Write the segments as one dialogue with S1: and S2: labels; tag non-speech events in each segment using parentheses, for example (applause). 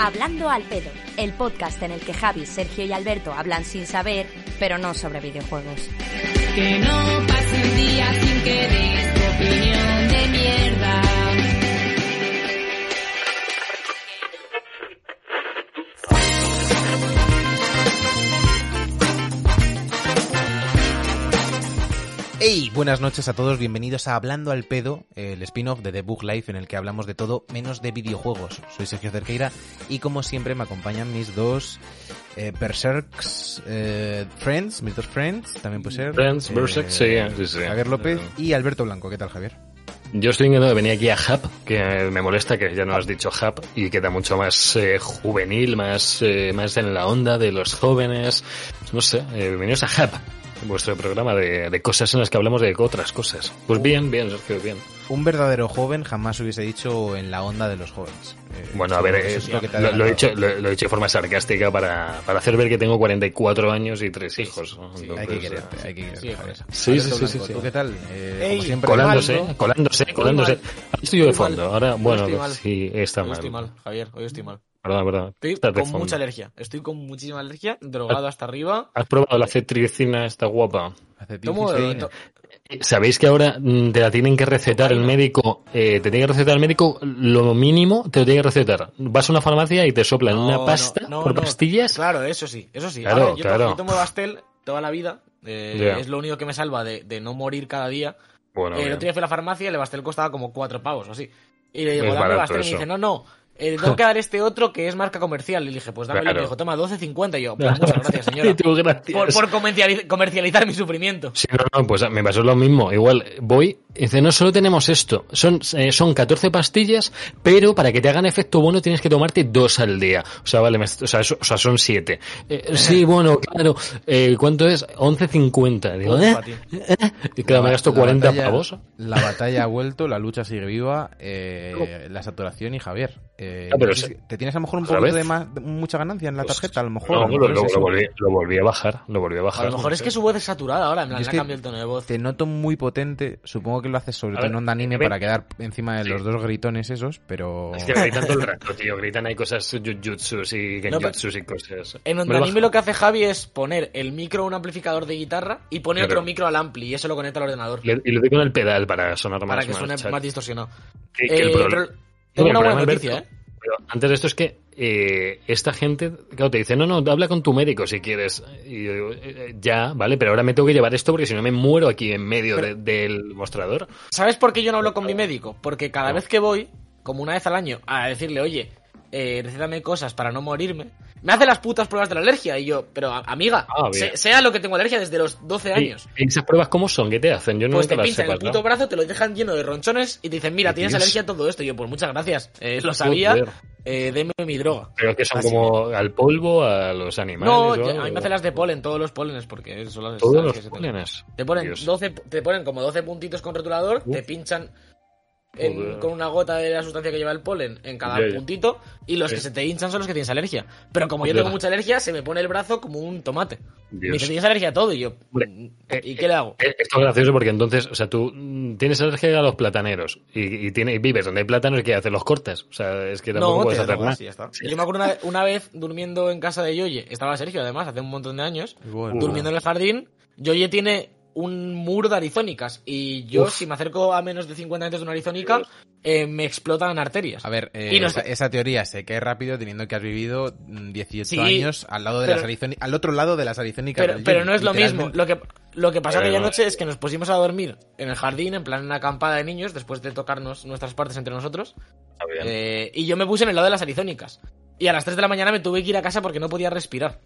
S1: Hablando al pedo, el podcast en el que Javi, Sergio y Alberto hablan sin saber, pero no sobre videojuegos.
S2: Que no pase un día sin que tu opinión de mierda.
S3: Hey, buenas noches a todos, bienvenidos a Hablando al Pedo, el spin-off de The Book Life en el que hablamos de todo menos de videojuegos. Soy Sergio Cerqueira y como siempre me acompañan mis dos eh, Berserks eh, Friends, mis dos Friends, también puede ser.
S4: Friends,
S3: eh,
S4: Berserk, sí, sí, sí.
S3: Javier López y Alberto Blanco. ¿Qué tal, Javier?
S4: Yo estoy intentando venir aquí a Hub, que me molesta que ya no has dicho Hub, y queda mucho más eh, juvenil, más, eh, más en la onda de los jóvenes. No sé, eh, bienvenidos a Hub, vuestro programa de, de cosas en las que hablamos de otras cosas. Pues bien, bien, Sergio, bien.
S3: Un verdadero joven jamás hubiese dicho en la onda de los jóvenes. Eh,
S4: Bueno, a ver, eh,
S3: es lo
S4: he dicho, lo, he dicho de forma sarcástica para, para hacer ver que tengo 44 años y tres hijos. ¿no?
S3: Hay
S4: Entonces,
S3: que quererte,
S4: eh,
S3: hay que quererte,
S5: Sí,
S3: Javier.
S4: Sí, sí, sí, sí,
S3: Blanco,
S4: sí.
S3: ¿Tú qué tal? Eh,
S5: Ey,
S3: como siempre,
S4: Colándose,
S5: mal, ¿no?
S4: colándose, colándose. Ahora estoy yo de fondo. Ahora,
S5: Hoy
S4: bueno, sí, está
S5: Hoy
S4: mal.
S5: estoy mal, Javier, hoy estoy mal.
S4: Perdón, perdón.
S5: Estoy
S4: Estás
S5: con mucha alergia. Estoy con muchísima alergia, drogado hasta arriba.
S4: ¿Has probado la cetricina esta guapa?
S5: Tomo, to-
S4: ¿Sabéis que ahora mm, te la tienen que recetar el médico? Eh, te tiene que recetar el médico lo mínimo, te lo tiene que recetar. Vas a una farmacia y te soplan
S5: No,
S4: una pasta
S5: no,
S4: por
S5: no.
S4: pastillas.
S5: Claro, eso sí, eso sí.
S4: Claro,
S5: A ver, yo,
S4: claro.
S5: tomo, yo tomo Bastel toda la vida. eh. Es lo único que me salva de, de no morir cada día.
S4: Bueno,
S5: Eh, el otro día fui a la farmacia y el Bastel costaba como cuatro pavos o así. Y le digo, dame Bastel. Y me dice, no, no. Eh, tengo que (laughs) dar este otro que es marca comercial. Y le dije, pues dame. Y
S4: Claro.
S5: me dijo, toma, 12.50. Y yo, pues muchas gracias,
S4: Y (laughs)
S5: señora.
S4: tú, gracias.
S5: por por comerciali- comercializar mi sufrimiento.
S4: Sí, no, no, pues me pasó lo mismo. Igual voy y dice, no, solo tenemos esto. Son, eh, son 14 pastillas, pero para que te hagan efecto bueno tienes que tomarte dos al día. O sea, vale, me- o, sea, eso- o sea, son siete. Eh, sí, bueno, claro. Eh, ¿Cuánto es? 11.50. Digo, ¿eh? ¿Eh? Y claro, me gasto
S3: La
S4: 40
S3: batalla-
S4: pavos.
S3: La batalla ha vuelto, la lucha sigue viva, eh, la saturación y Javier. eh,
S4: Ah, pero
S3: ¿Te tienes a lo mejor un poquito de más, mucha ganancia en la
S4: Pues,
S3: tarjeta? A lo mejor.
S4: No,
S3: a lo mejor
S4: volví, lo volví a bajar, lo volví a bajar.
S5: A lo mejor es que su voz es saturada ahora, en plan, le ha cambiado el tono de voz.
S3: Te noto muy potente, supongo que lo haces sobre
S4: A
S3: todo
S4: ver,
S3: en onda anime
S4: ven.
S3: para quedar encima de
S4: Sí.
S3: los dos gritones esos, pero...
S4: Es que gritan todo el rato, tío. Gritan hay cosas jujutsus y
S5: No,
S4: genjutsus y cosas.
S5: En Onda
S4: lo
S5: Anime lo que hace Javi es poner el micro a un amplificador de guitarra y poner
S4: Claro.
S5: otro micro al ampli y eso lo conecta al ordenador.
S4: Le- Y lo doy con el pedal para sonar más.
S5: para que
S4: más
S5: suene
S4: chat.
S5: más distorsionado.
S4: Que- que el
S5: Eh,
S4: problema-
S5: pero
S4: No,
S5: tengo
S4: el
S5: una buena noticia,
S4: Alberto,
S5: ¿eh?
S4: Pero antes de esto es que eh, esta gente, claro, te dice, no, no, habla con tu médico si quieres. Y yo digo, eh, eh, ya, vale, pero ahora me tengo que llevar esto porque si no me muero aquí en medio de- del mostrador.
S5: ¿Sabes por qué yo no hablo con mi médico? Porque cada vez que voy, como una vez al año, a decirle, oye, eh, recétame cosas para no morirme, me hace las putas pruebas de la alergia. Y yo, pero amiga,
S4: Ah,
S5: sea lo que tengo alergia desde los 12 años.
S4: ¿Y esas pruebas cómo son? ¿Qué te hacen? Yo no
S5: Pues te pinchan el puto
S4: ¿no?
S5: brazo, te lo dejan lleno de ronchones y te dicen, mira,
S4: ¿Qué
S5: tienes
S4: dices?
S5: alergia a todo esto. Y yo, pues muchas gracias, eh, lo sabía, eh, deme mi droga.
S4: Pero que son
S5: Así
S4: como al polvo, a los animales.
S5: No,
S4: o
S5: a mí me hacen las de polen, todos los pólenes, porque son las
S4: Todos
S5: las
S4: los
S5: que se te- ponen,
S4: Dios.
S5: 12, te ponen como 12 puntitos con rotulador,
S4: Uf.
S5: te pinchan en- con una gota de la sustancia que lleva el polen en cada puntito y los
S4: Sí.
S5: que se te hinchan son los que tienes alergia. Pero como yo tengo mucha alergia, se me pone el brazo como un tomate. Me
S4: Dios.
S5: dice, tienes alergia a todo y yo,
S4: Hombre,
S5: "Mm,
S4: eh,
S5: ¿y qué le hago?
S4: Eh, Esto es gracioso porque entonces, o sea, tú mm, tienes alergia a los plataneros y, y, tiene- y vives donde hay plátanos y ¿qué haces? Los cortas. O sea, es que tampoco
S5: No,
S4: puedes hacer nada.
S5: y ya está. Yo me acuerdo una, una vez durmiendo en casa de Yoye, estaba Sergio además, hace un montón de años,
S3: Bueno.
S5: durmiendo en el jardín, Yoye tiene un muro de arizónicas y yo
S4: Uf.
S5: si me acerco a menos de 50 metros de una arizónica eh, me explotan arterias.
S3: A ver, eh,
S5: Y no
S3: esa,
S5: sé-
S3: esa teoría se cae rápido teniendo que has vivido mm, 18
S5: Sí,
S3: años al lado de
S5: pero-
S3: las arizónicas, al otro lado de las arizónicas.
S5: Pero, no es lo mismo. Lo que, lo que pasó
S4: Pero
S5: aquella
S4: no.
S5: noche es que nos pusimos a dormir en el jardín, en plan una acampada de niños, después de tocarnos nuestras partes entre nosotros. Eh, y yo me puse en el lado de las arizónicas. Y a las 3 de la mañana me tuve que ir a casa porque no podía respirar.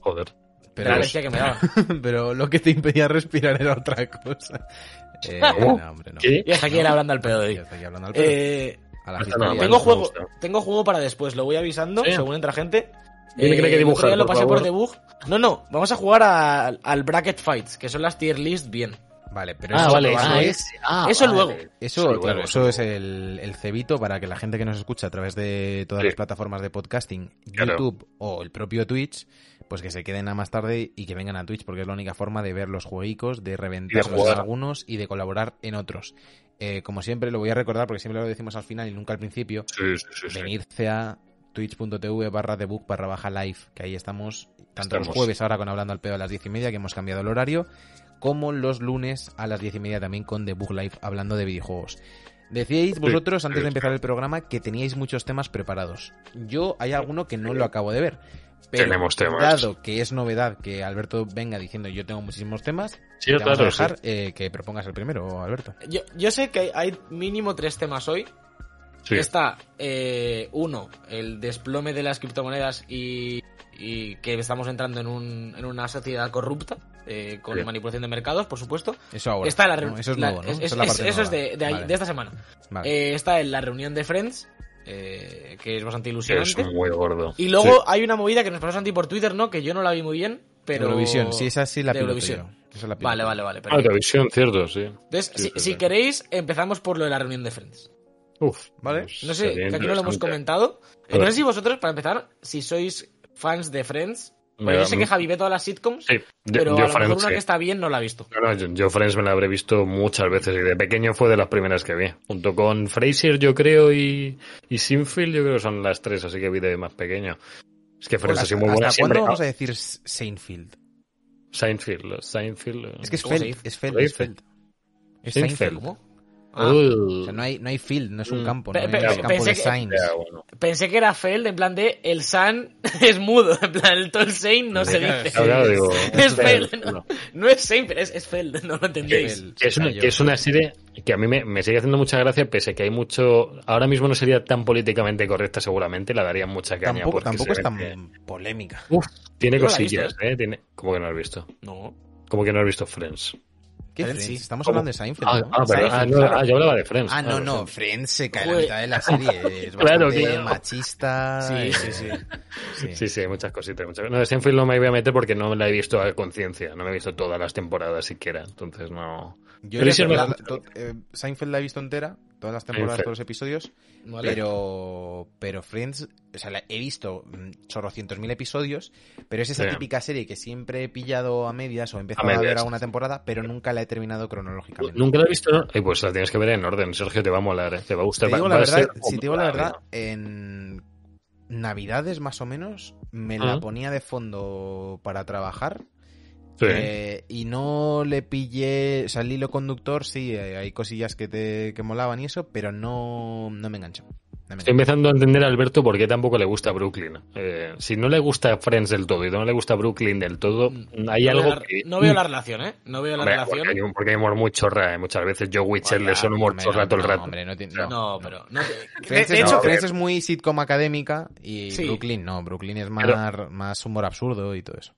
S4: Joder.
S3: Pero,
S5: la alergia que me (laughs) daba.
S3: pero lo que te impedía respirar era otra cosa. (laughs) Eh, no, hombre, no.
S4: ¿Qué?
S5: Y hasta aquí era hablando al pedo de
S3: Y
S5: hoy.
S3: hasta aquí hablando al pedo.
S5: Eh,
S3: A
S4: no,
S5: tengo juego, tengo juego para después, lo voy avisando
S4: Sí.
S5: según entra gente.
S4: No hay que dibujar,
S5: lo pasé por debug. No, no, vamos a jugar a- al Bracket Fights, que son las tier list bien.
S3: Vale, pero
S4: Ah,
S3: eso,
S4: vale. Ah,
S3: es-
S4: ese. Ah,
S5: Eso
S4: vale.
S5: luego.
S3: Eso,
S4: Sí,
S3: claro,
S4: luego,
S3: eso es el, el cebito para que la gente que nos escucha a través de todas
S4: Sí.
S3: las plataformas de podcasting,
S4: Claro.
S3: YouTube o el propio Twitch, pues que se queden a más tarde y que vengan a Twitch porque es la única forma de ver los jueguicos, de reventarlos en algunos y de colaborar en otros. Eh, como siempre, lo voy a recordar porque siempre lo decimos al final y nunca al principio,
S4: Sí, sí, sí, sí.
S3: venirse a twitch.tv barra debug barra baja live, que ahí estamos, tanto los
S4: Estamos.
S3: jueves ahora con Hablando al Pedo a las diez y media, que hemos cambiado el horario, como los lunes a las diez y media también con Debug Live hablando de videojuegos. Decíais vosotros antes de empezar el programa que teníais muchos temas preparados. Yo hay alguno que no lo acabo de ver. Pero
S4: Tenemos temas.
S3: dado que es novedad que Alberto venga diciendo yo tengo muchísimos temas,
S4: Sí,
S3: te vamos a dejar
S4: sí.
S3: eh, que propongas el primero, Alberto.
S5: Yo, yo sé que hay, mínimo tres temas hoy.
S4: Sí.
S5: Está, eh, uno, el desplome de las criptomonedas y, y que estamos entrando en, un, en una sociedad corrupta, eh, con
S4: Sí.
S5: manipulación de mercados, por supuesto.
S3: Eso ahora.
S5: está la
S3: ¿no?
S5: reunión.
S3: Eso es nuevo, ¿no?
S5: es,
S3: Esa
S5: es-
S3: es la parte
S5: eso es de, de, ahí-
S3: Vale.
S5: de esta semana.
S3: Vale.
S5: Eh, está en la reunión de Friends, eh, que es bastante
S4: Es
S5: ilusionante.
S4: muy gordo.
S5: Y luego
S4: Sí.
S5: hay una movida que nos pasó Santi por Twitter, ¿no? Que yo no la vi muy bien, pero...
S3: Eurovisión, sí, esa sí la
S5: de Eurovisión.
S3: Esa la
S5: Vale, vale, vale.
S4: Ah, televisión, cierto, sí.
S5: Entonces,
S4: Sí,
S5: si, si queréis, empezamos por lo de la reunión de Friends.
S4: Uf,
S3: Vale.
S4: pues
S5: No sé, que aquí no lo hemos comentado. No sé si vosotros, para empezar, si sois fans de Friends. Yo sé que Javi ve todas las sitcoms,
S4: Sí, yo,
S5: pero
S4: yo
S5: a lo mejor una que está bien no la ha visto.
S4: No, no, yo, yo Friends me la habré visto muchas veces y de pequeño fue de las primeras que vi. Junto con Frasier, yo creo, y, y Sinfield, yo creo que son las tres, así que vi de más pequeño. Es que Friends ha
S3: ¿Hasta,
S4: sido muy buena
S3: hasta
S4: siempre.
S3: cuándo vamos a decir Seinfeld?
S4: Seinfeld, Seinfeld.
S3: Es que es
S5: ¿Cómo se
S3: Feld, es Feld,
S4: ¿Cómo
S3: es? Feld. Es
S4: Seinfeld.
S3: Seinfeld.
S5: ¿Cómo? Ah,
S3: O sea, no hay, no hay field, no es un
S4: Mm.
S3: campo, no
S5: pe-
S3: campo
S5: pensé
S3: de
S5: que-
S4: bueno.
S5: Pensé que era Feld, en plan de el San (laughs) es mudo, en plan el Tolsein no se dice.
S4: Claro, claro, digo, (laughs)
S5: Es Feld,
S4: bueno.
S5: no, no es Seinfeld, es, es Feld, (laughs) no lo entendéis.
S4: Que es, una, que es una serie que a mí me, me sigue haciendo mucha gracia, pese a que hay mucho. Ahora mismo no sería tan políticamente correcta, seguramente, la darían mucha caña.
S3: Tampoco, tampoco es tan polémica.
S4: Uf, tiene cosillas,
S5: visto,
S4: ¿eh? Tiene... ¿Cómo que no has visto?
S5: No.
S4: ¿Cómo que no has visto Friends?
S3: ¿Qué
S5: Friends, sí.
S3: Estamos hablando de Seinfeld,
S4: Ah,
S3: ¿no?
S4: ah, pero- ah, no, ah, yo hablaba de Friends.
S3: Ah, no, no,
S4: Friends.
S3: Se cae a la mitad de la (laughs) serie. Es
S4: Claro, claro.
S3: machista.
S5: Sí,
S3: eh,
S5: sí, sí.
S3: sí.
S4: Sí, sí, hay muchas cositas. Muchas... No, de Seinfeld no me voy a meter porque no la he visto a conciencia. No me he visto todas las temporadas siquiera. Entonces no.
S3: Yo
S4: Pero
S3: la- to- eh, Seinfeld la he visto entera, todas las temporadas,
S4: Seinfeld.
S3: todos los episodios,
S5: Vale.
S3: pero pero Friends, o sea, la he visto mm, chorrocientos mil episodios, pero es esa típica serie que siempre he pillado a medias o he empezado
S4: A
S3: a, ver a una temporada, pero nunca la he terminado cronológicamente.
S4: Nunca la he visto. ¿no? Eh, pues la tienes que ver en orden. Sergio, te va a molar. ¿eh? Te va a
S3: Te
S4: gustar.
S3: digo
S4: va-
S3: la
S4: va a
S3: verdad,
S4: ser
S3: si te digo la verdad,
S4: popular,
S3: en Navidades más o menos me la ponía de fondo para trabajar.
S4: Sí.
S3: Eh, y no le pillé, o sea, el hilo conductor, sí, eh, hay cosillas que te que molaban y eso, pero no, no me enganchó. No
S4: Estoy empezando a entender a Alberto por qué tampoco le gusta Brooklyn. Eh, si no le gusta Friends del todo y no le gusta Brooklyn del todo, hay
S5: no,
S4: algo
S5: veo la,
S4: que...
S5: no veo la relación, ¿eh? No veo la
S4: Hombre,
S5: relación.
S4: porque, hay, un- porque hay humor muy chorra, eh. muchas veces Joe Witcher le son humor
S3: hombre,
S4: chorra
S3: no,
S4: todo el
S3: no,
S4: rato.
S3: hombre, no tiene-
S4: No.
S5: No, pero. De,
S3: Friends,
S5: de hecho,
S3: no, Friends es muy sitcom académica y
S5: Sí.
S3: Brooklyn no, Brooklyn es más,
S4: Pero-
S3: más humor absurdo y todo eso.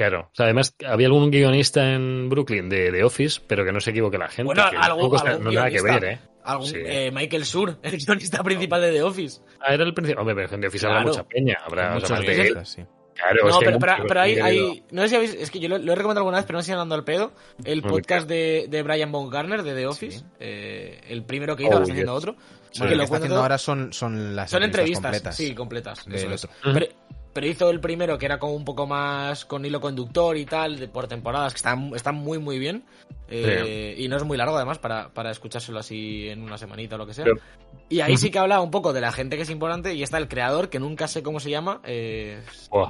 S4: Claro. O sea, además, había algún guionista en Brooklyn de, de Office, pero que no se equivoque la gente.
S5: Bueno,
S4: que está-
S5: algún
S4: no nada que ver, ¿eh?
S5: algún,
S4: Sí.
S5: eh, Michael Sur, (laughs) el guionista principal de The Office.
S4: Ah, era el principio. Hombre, pero en The Office habrá mucha peña. Habrá, o sea, más de-
S3: sí.
S4: Claro,
S5: No, pero,
S4: hay
S5: pero,
S4: mucho
S5: pero hay,
S4: contenido.
S5: hay- No sé si habéis. Es que yo lo, lo he recomendado alguna vez, pero no sé si andando al pedo. El podcast de, de Brian Baumgartner de The Office.
S3: Sí.
S5: eh, el primero que hizo,
S4: Oh,
S5: ahora está haciendo otro.
S3: Bueno,
S5: que
S3: lo que está haciendo
S5: todo.
S3: ahora son, son las
S5: Son entrevistas,
S3: completas.
S5: sí, completas. eso es.
S3: otro.
S5: Pero, pero hizo el primero que era como un poco más con hilo conductor y tal, de, por temporadas, que están, están muy, muy bien. Eh, Y no es muy largo, además, para, para escuchárselo así en una semanita o lo que sea.
S4: Pero-
S5: y ahí sí que habla un poco de la gente que es importante. Y está el creador, que nunca sé cómo se llama. Eh.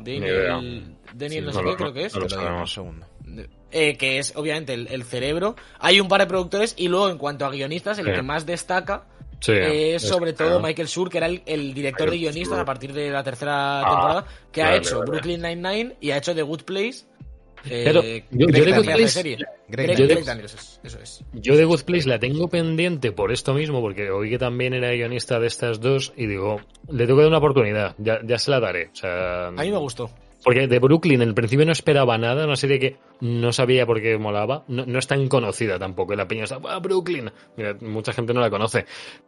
S5: Daniel, Daniel
S3: Sí,
S5: no
S4: no
S5: sé qué, creo que es.
S4: no lo
S3: segundo.
S5: Eh, que es obviamente el, el cerebro. Hay un par de productores y luego en cuanto a guionistas, el
S4: Sí.
S5: que más destaca
S4: Sí,
S5: eh, es sobre todo. Michael Schur, que era el, el director de guionistas
S4: Schur.
S5: a partir de la tercera
S4: Ah,
S5: temporada, que ha hecho
S4: vale.
S5: Brooklyn Nine-Nine y ha hecho The Good Place. Eh,
S4: Pero yo- yo de Good
S5: la
S4: Place-. Yo de Good Place la tengo pendiente por esto mismo, porque oí que también era guionista de estas dos y digo, le tengo que dar una oportunidad, ya, ya se la daré. O sea,
S5: A mí me gustó.
S4: Porque de Brooklyn en el principio no esperaba nada, una serie que no sabía por qué molaba, no, no es tan conocida tampoco. y La peña está, ¡ah, Brooklyn! Mira, mucha gente no la conoce.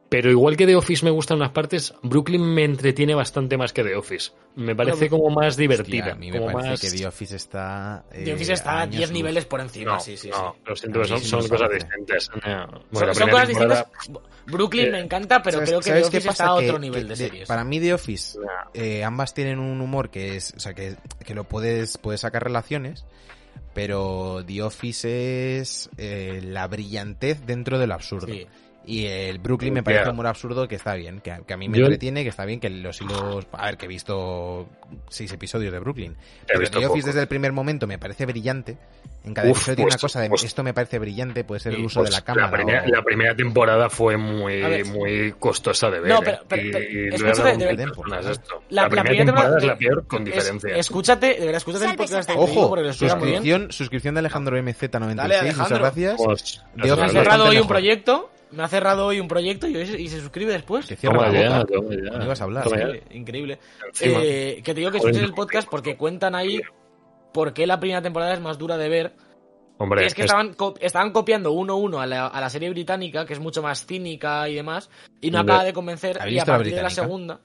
S4: Pero igual que The Office me gusta en unas partes, Brooklyn me entretiene bastante más que The Office. Me parece como más divertida.
S3: Hostia, a mí me
S4: como
S3: parece
S4: más...
S3: que The Office está. eh,
S5: The Office está a
S3: años
S5: 10
S3: luz.
S5: niveles por encima,
S4: No,
S5: sí, sí,
S4: no,
S5: sí.
S4: lo siento, son, cosas distintas. No, bueno,
S5: Son,
S4: la
S5: son
S4: primera
S5: cosas
S4: temporada-
S5: distintas. Brooklyn me encanta, pero
S3: ¿Sabes-
S5: creo que The Office
S3: pasa?
S5: está a
S3: Que-
S5: otro nivel
S3: que
S5: de series.
S3: Para mí The Office, eh, ambas tienen un humor que es, o sea, que, que lo puedes, puedes sacar relaciones, pero The Office es eh, la brillantez dentro del absurdo. Y el Brooklyn me parece un humor absurdo que está bien, que, a- que a mí me
S4: Yo-
S3: entretiene, que está bien, que los hilos... A ver, que he visto seis episodios de Brooklyn. Pero The Office
S4: poco.
S3: desde el primer momento me parece brillante. En cada
S4: Uf,
S3: episodio tiene una
S4: pues-
S3: cosa de
S4: pues-
S3: esto me parece brillante, puede ser el uso
S4: pues,
S3: de la cámara.
S4: primera,
S3: o-
S4: la primera temporada fue muy,
S5: ver.
S4: muy costosa de ver.
S5: No,
S4: ¿eh?
S5: pero- pero-
S4: y,
S5: pero-
S4: y he
S5: escúchate, de
S3: verdad.
S4: personas esto.
S5: La-
S4: La,
S5: la
S4: primera
S5: primera
S4: temporada es la peor con
S5: Es-
S4: diferencia.
S5: escúchate, de verdad, escúchate el podcast de
S3: Ojo,
S5: porque lo explica muy bien.
S3: suscripción, suscripción de Alejandro
S5: Dale,
S3: MZ96, muchas
S5: Alejandro.
S3: gracias.
S4: Pues,
S3: The
S5: Me ha
S3: Office
S5: cerrado hoy un proyecto, me ha cerrado hoy un proyecto y, hoy- y se suscribe después.
S3: Que cierra
S4: Toma
S3: la
S4: ya,
S3: boca.
S4: toma ya.
S3: No ibas a hablar.
S4: Ya.
S5: Increíble. Eh, que te digo que escuches el podcast porque cuentan ahí por qué la primera temporada es más dura de ver.
S4: Hombre,
S5: Y es que
S4: es-
S5: estaban, co- estaban copiando uno a uno a la, a la serie británica, que es mucho más cínica y demás, y no acaba de convencer.
S3: ¿Habéis
S5: Y a
S3: visto la
S5: partir de la segunda,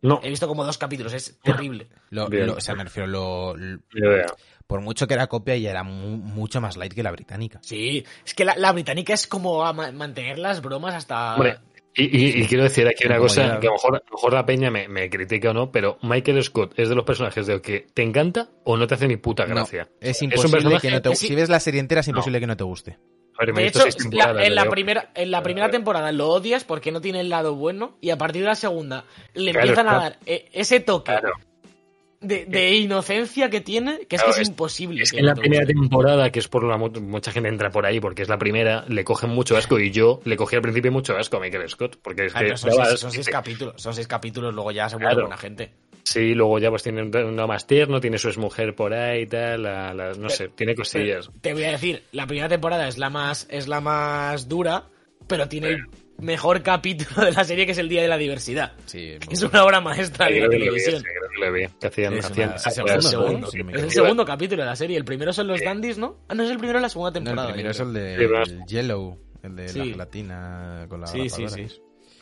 S4: no,
S5: he visto como dos capítulos, es terrible.
S3: Lo- o sea, me refiero, lo. Por mucho que era copia, ya era mu- mucho más light que la británica.
S5: Sí, es que la, la británica es como a ma- mantener las bromas hasta.
S4: Hombre, y, y- y quiero decir aquí una cosa
S3: ya-
S4: que a lo, mejor, a lo mejor la peña me, me critica o no, pero Michael Scott es de los personajes de que te encanta o no te hace ni puta
S3: No,
S4: gracia.
S3: es
S4: un
S3: imposible
S4: personaje
S3: que no te
S5: sí-
S3: Si ves la serie entera, es imposible que no te guste.
S4: A ver, me he
S5: De hecho, la- en, la primera, en la primera temporada lo odias porque no tiene el lado bueno y a partir de la segunda le
S4: Claro,
S5: empiezan a dar eh, ese toque
S4: Claro.
S5: De, de inocencia que tiene que es
S4: Claro,
S5: que es,
S4: es-
S5: imposible.
S4: Es que
S5: que
S4: en la primera
S5: guste.
S4: temporada, que es por la mu- mucha gente entra por ahí porque es la primera, le cogen mucho asco y yo le cogí al principio mucho asco a Michael Scott porque es
S5: Ah,
S4: que
S5: son, seis, son seis capítulos, son seis capítulos, luego ya se vuelve
S4: Claro.
S5: buena gente.
S4: Sí, luego ya pues tiene un uno más tierno, tiene su exmujer por ahí y tal, la- la- no sé, tiene cosillas.
S5: Te voy a decir, la primera temporada es la más, es la más dura, pero tiene mejor capítulo de la serie que es el Día de la Diversidad.
S3: Sí,
S5: Es una obra maestra de la televisión.
S4: sí,
S3: Es
S5: el segundo, capítulo de la serie. El primero son los dandies, ¿no? Ah, no es el primero de la segunda
S3: No, el
S5: temporada.
S3: primero es el de
S4: Sí,
S3: el Yellow, el de la
S5: Sí.
S3: gelatina con la
S5: Sí, sí, sí.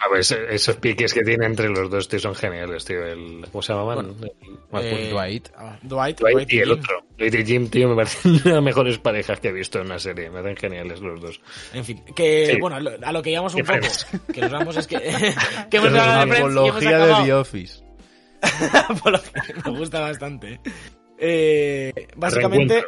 S4: A ver, esos piques que tiene entre los dos, tío, son geniales, tío. El, ¿Cómo se llamaban?
S5: Bueno, eh,
S4: bonito.
S3: Dwight.
S5: Ah, Dwight,
S4: Dwight
S5: Dwight
S4: y el otro. Dwight y Jim, tío, me parecen (laughs) las mejores parejas que he visto en una serie. Me hacen geniales los dos.
S5: En fin, que
S4: Sí.
S5: bueno, a lo, que íbamos un poco, (laughs) que nos vamos es que, (laughs) que hemos hablado de Friends y hemos
S3: Apología de
S5: acabado-
S3: The Office.
S5: Me gusta bastante. Eh, básicamente,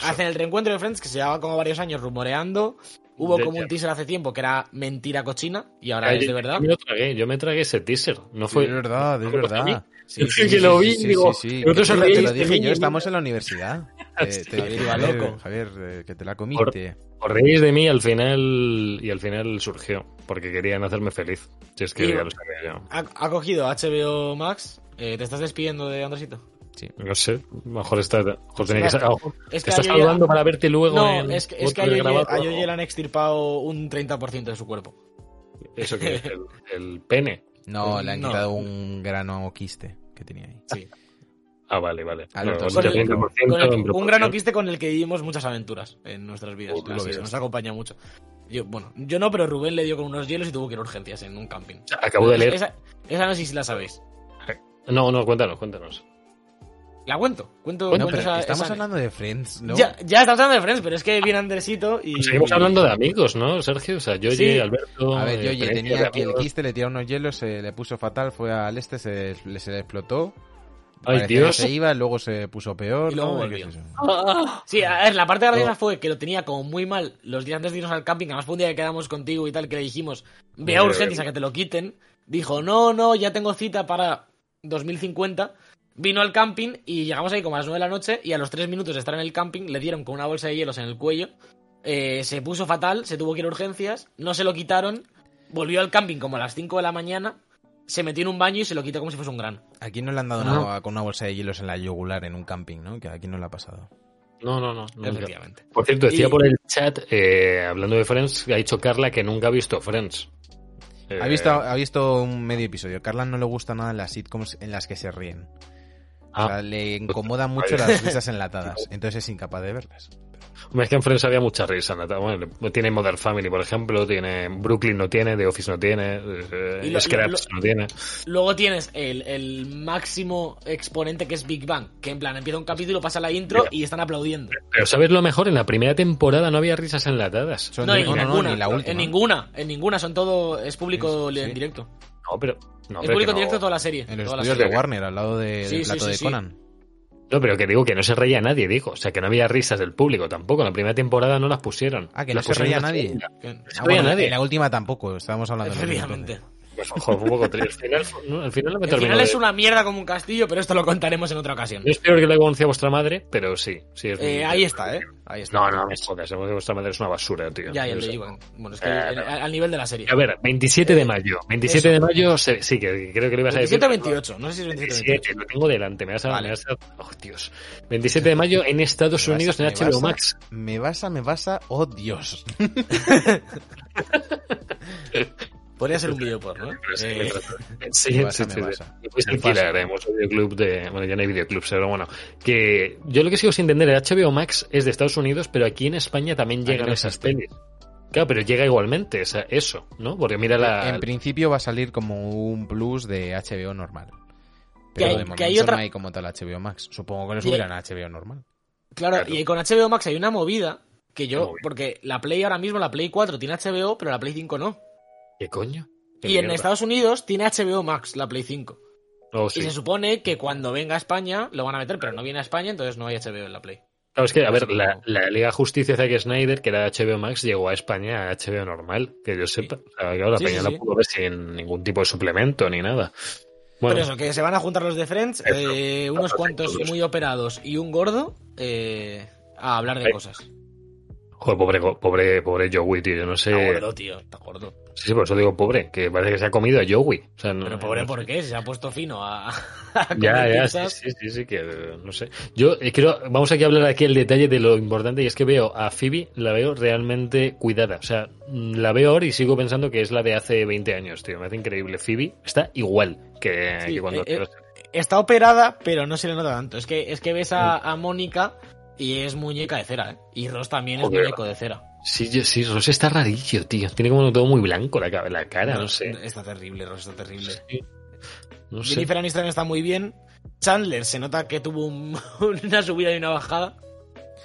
S5: hacen el reencuentro de Friends que se llevaba como varios años rumoreando. Hubo
S4: De-
S5: como un teaser hace tiempo que era mentira cochina y ahora
S4: Ay,
S5: es de verdad.
S4: Yo me tragué, yo me tragué ese teaser. No fue.
S3: es verdad, es
S4: ¿No lo
S3: verdad.
S5: Sí, sí,
S4: que
S5: sí,
S4: lo vi,
S3: Sí,
S4: digo,
S3: sí, sí.
S4: vosotros
S3: Que
S4: os
S3: te, lo dije yo, estamos en la universidad. Eh, (laughs) te Javier,
S5: loco.
S3: Javier, eh, que te la comiste.
S4: Os reís de mí al final y al final surgió porque querían hacerme feliz. Si es que
S5: Y-
S4: ya lo sabía yo.
S5: Ha, ha cogido HBO Max. Eh, ¿Te estás despidiendo de Andresito?
S4: No sé, mejor está. mejor tenía que
S5: Es que-
S4: ser- a lo mejor
S5: es que
S4: te estás saludando para verte luego.
S5: No,
S4: en
S5: es que, es que a Yoye,
S4: grabado.
S5: a Yoye le han extirpado un 30% de su cuerpo.
S4: Eso que el, el pene.
S3: No, le han
S5: No.
S3: quitado un grano quiste que tenía ahí.
S5: Sí.
S4: Ah, vale, vale.
S3: Alberto,
S4: No,
S3: sí,
S5: Con el-
S4: 30%
S5: con el-
S4: en
S5: un grano quiste con el que vivimos muchas aventuras en nuestras vidas.
S3: Lo
S5: Así, nos acompaña mucho. Yo, bueno, yo no, pero Rubén le dio con unos hielos y tuvo que ir a urgencias en un camping.
S4: Acabo de leer.
S5: Esa, esa no sé si la sabéis.
S4: No, no, cuéntanos, cuéntanos.
S5: ¿La cuento? Cuento,
S3: pero
S5: esa-
S3: estamos
S5: esa-
S3: hablando de Friends, ¿no?
S5: Ya, ya estamos hablando de Friends, pero es que viene Andresito y...
S4: Seguimos hablando de amigos, ¿no, Sergio? O sea, yo
S5: Sí.
S4: y Alberto.
S3: A ver,
S4: eh,
S3: yo oye,
S4: experiencias de
S3: tenía aquí el quiste, le tiraron unos hielos, se le puso fatal, fue al este, se, le- se le explotó.
S4: Ay, Dios.
S3: Se iba, luego se puso peor.
S5: Y luego
S3: ¿no?
S5: volvió.
S3: ¿Qué es eso?
S5: Sí, a ver, la parte graciosa fue que lo tenía como muy mal los días antes de irnos al camping. Además, fue un día que quedamos contigo y tal, que le dijimos, ve a
S4: Muy
S5: urgencias a que te lo quiten. Dijo, no, no, ya tengo cita para 2050. Vino al camping y llegamos ahí como a las 9 de la noche y a los 3 minutos de estar en el camping le dieron con una bolsa de hielos en el cuello. Eh, se puso fatal, se tuvo que ir a urgencias, no se lo quitaron, volvió al camping como a las 5 de la mañana, se metió en un baño y se lo quitó como si fuese un gran.
S3: Aquí no le han dado
S4: No.
S3: una- con una bolsa de hielos en la yugular en un camping, ¿no? Que aquí no le ha pasado.
S4: No, no, no. nunca.
S5: Efectivamente.
S4: Por cierto, decía
S5: Y-
S4: por el chat, eh, hablando de Friends, ha dicho Carla que nunca ha visto Friends. Eh,
S3: Ha visto, ha visto un medio episodio. Carla no le gusta nada las sitcoms en las que se ríen. O sea,
S4: Ah,
S3: le incomoda (laughs) mucho las risas enlatadas. Entonces es incapaz de verlas.
S4: hombre, es que en Friends había mucha risa. Nata. Bueno, tiene Modern Family, por ejemplo, tiene Brooklyn no tiene, The Office no tiene, eh,
S5: lo-
S4: Scraps
S5: lo-
S4: no tiene.
S5: Luego tienes el, el máximo exponente que es Big Bang, que en plan empieza un capítulo, pasa la intro
S4: Mira.
S5: y están aplaudiendo.
S4: Pero ¿sabes lo mejor? En la primera temporada no había risas enlatadas.
S3: Son
S5: No, en
S3: no, no, no,
S5: ninguna,
S3: ni la última.
S5: en ninguna, en ninguna, son todo, es público
S3: sí.
S5: en directo.
S4: No, pero... No,
S5: es público en directo
S4: no.
S5: toda la serie.
S3: En los estudios de. Warner, al lado de,
S5: Sí,
S3: del plato
S5: sí,
S3: de
S5: sí.
S3: Conan.
S4: No, pero que digo que no se reía nadie, digo. O sea, que no había risas del público tampoco. En la primera temporada no las pusieron.
S3: Ah, que no se reía
S4: en la
S3: nadie.
S4: No se
S3: Ah,
S4: reía
S3: bueno,
S4: nadie.
S3: en la última tampoco, estábamos hablando
S5: Efectivamente.
S4: Pues, joder, fue un poco triste. Al final, no, al final no me
S5: El
S4: terminó
S5: final
S4: de-
S5: es una mierda como un castillo, pero esto lo contaremos en otra ocasión.
S4: No es peor que lo que conocía vuestra madre, pero sí. sí es
S5: Eh, ahí está, ¿eh? Ahí está.
S4: No, no, me jodas. vuestra madre es una basura, tío.
S5: Ya, ya
S4: sea,
S5: digo. Bueno, es que
S4: Eh, no.
S5: al nivel de la serie.
S4: A ver, 27 de mayo. 27
S5: Eso.
S4: de mayo, sí, que creo que lo ibas a decir.
S5: 27 o 28, no sé si es 27 o 28.
S4: 27, lo tengo delante, me vas a...
S5: Vale.
S4: me vas a- Oh, Dios. 27 de mayo en Estados
S3: Me
S4: Unidos
S3: vas a-
S4: en
S3: me
S4: HBO
S3: vas a-
S4: Max.
S3: Me vas a, me vas a, oh Dios. (laughs)
S5: Podría ser un video porno, ¿eh?
S4: Que
S5: Eh, (laughs)
S4: Sí, sí, sí,
S3: basa.
S4: sí. Lo puedes
S3: Me
S4: alquilar,
S3: pasa.
S4: eh, hemos un videoclub de... Bueno, ya no hay videoclubs, pero bueno. Que yo lo que sigo sin entender, el HBO Max es de Estados Unidos, pero aquí en España también
S3: Aquí
S4: llegan
S3: no
S4: esas pelis. Claro, pero llega igualmente, o sea, eso, ¿no? Porque mira la...
S3: En principio va a salir como un plus de HBO normal.
S5: Que
S3: Pero
S5: hay-
S3: de
S5: que
S3: momento
S5: hay otra-
S3: no hay como tal HBO Max. Supongo que lo subirán a HBO normal.
S5: Claro,
S4: Claro.
S5: y con HBO Max hay una movida que yo, porque la Play ahora mismo, la Play 4 tiene HBO, pero la Play 5 no.
S4: ¿Qué coño? Qué
S5: Y en. Estados Unidos tiene HBO Max, la Play 5.
S4: Oh, sí.
S5: Y se supone que cuando venga a España lo van a meter, pero no viene a España, entonces no hay HBO en la Play.
S4: Claro, es que, a ver, la, la Liga Justicia de Zack Snyder, que era HBO Max, llegó a España a HBO normal, que yo sepa. O sea, claro, la
S5: Sí,
S4: peña
S5: sí,
S4: la
S5: sí.
S4: pudo ver sin ningún tipo de suplemento ni nada. Bueno,
S5: Pero eso, que se van a juntar los de Friends, eh, unos cuantos muy operados y un gordo eh, a hablar de cosas.
S4: Joder, pobre, pobre, pobre Joey, tío, yo no sé.
S5: Está gordo, tío, está gordo.
S4: Sí, sí, por eso digo pobre, que parece que se ha comido a Joey. O sea, no-
S5: Pero pobre,
S4: no
S5: ¿por
S4: sé.
S5: qué? Si se ha puesto fino a, (laughs) a comer
S4: Ya, ya, sí,
S5: pizzas.
S4: sí, sí, sí, que no sé. Yo eh, quiero, vamos aquí a hablar aquí el detalle de lo importante y es que veo a Phoebe, la veo realmente cuidada. O sea, mm, la veo ahora y sigo pensando que es la de hace 20 años, tío. Me hace increíble. Phoebe está igual que,
S5: Sí,
S4: que cuando...
S5: eh, eh, Está operada, pero no se le nota tanto. Es que, es que ves a,
S4: Mm.
S5: a Mónica y es muñeca de cera, ¿eh? Y Ross también es
S4: Joder.
S5: muñeco de cera.
S4: Sí, yo- sí, Ross está rarillo, tío. Tiene como todo muy blanco la, la cara, no, sé.
S5: Está terrible, Ross está terrible.
S4: Sí. No sé.
S5: Jennifer Aniston está muy bien. Chandler se nota que tuvo un- (laughs) una subida y una bajada.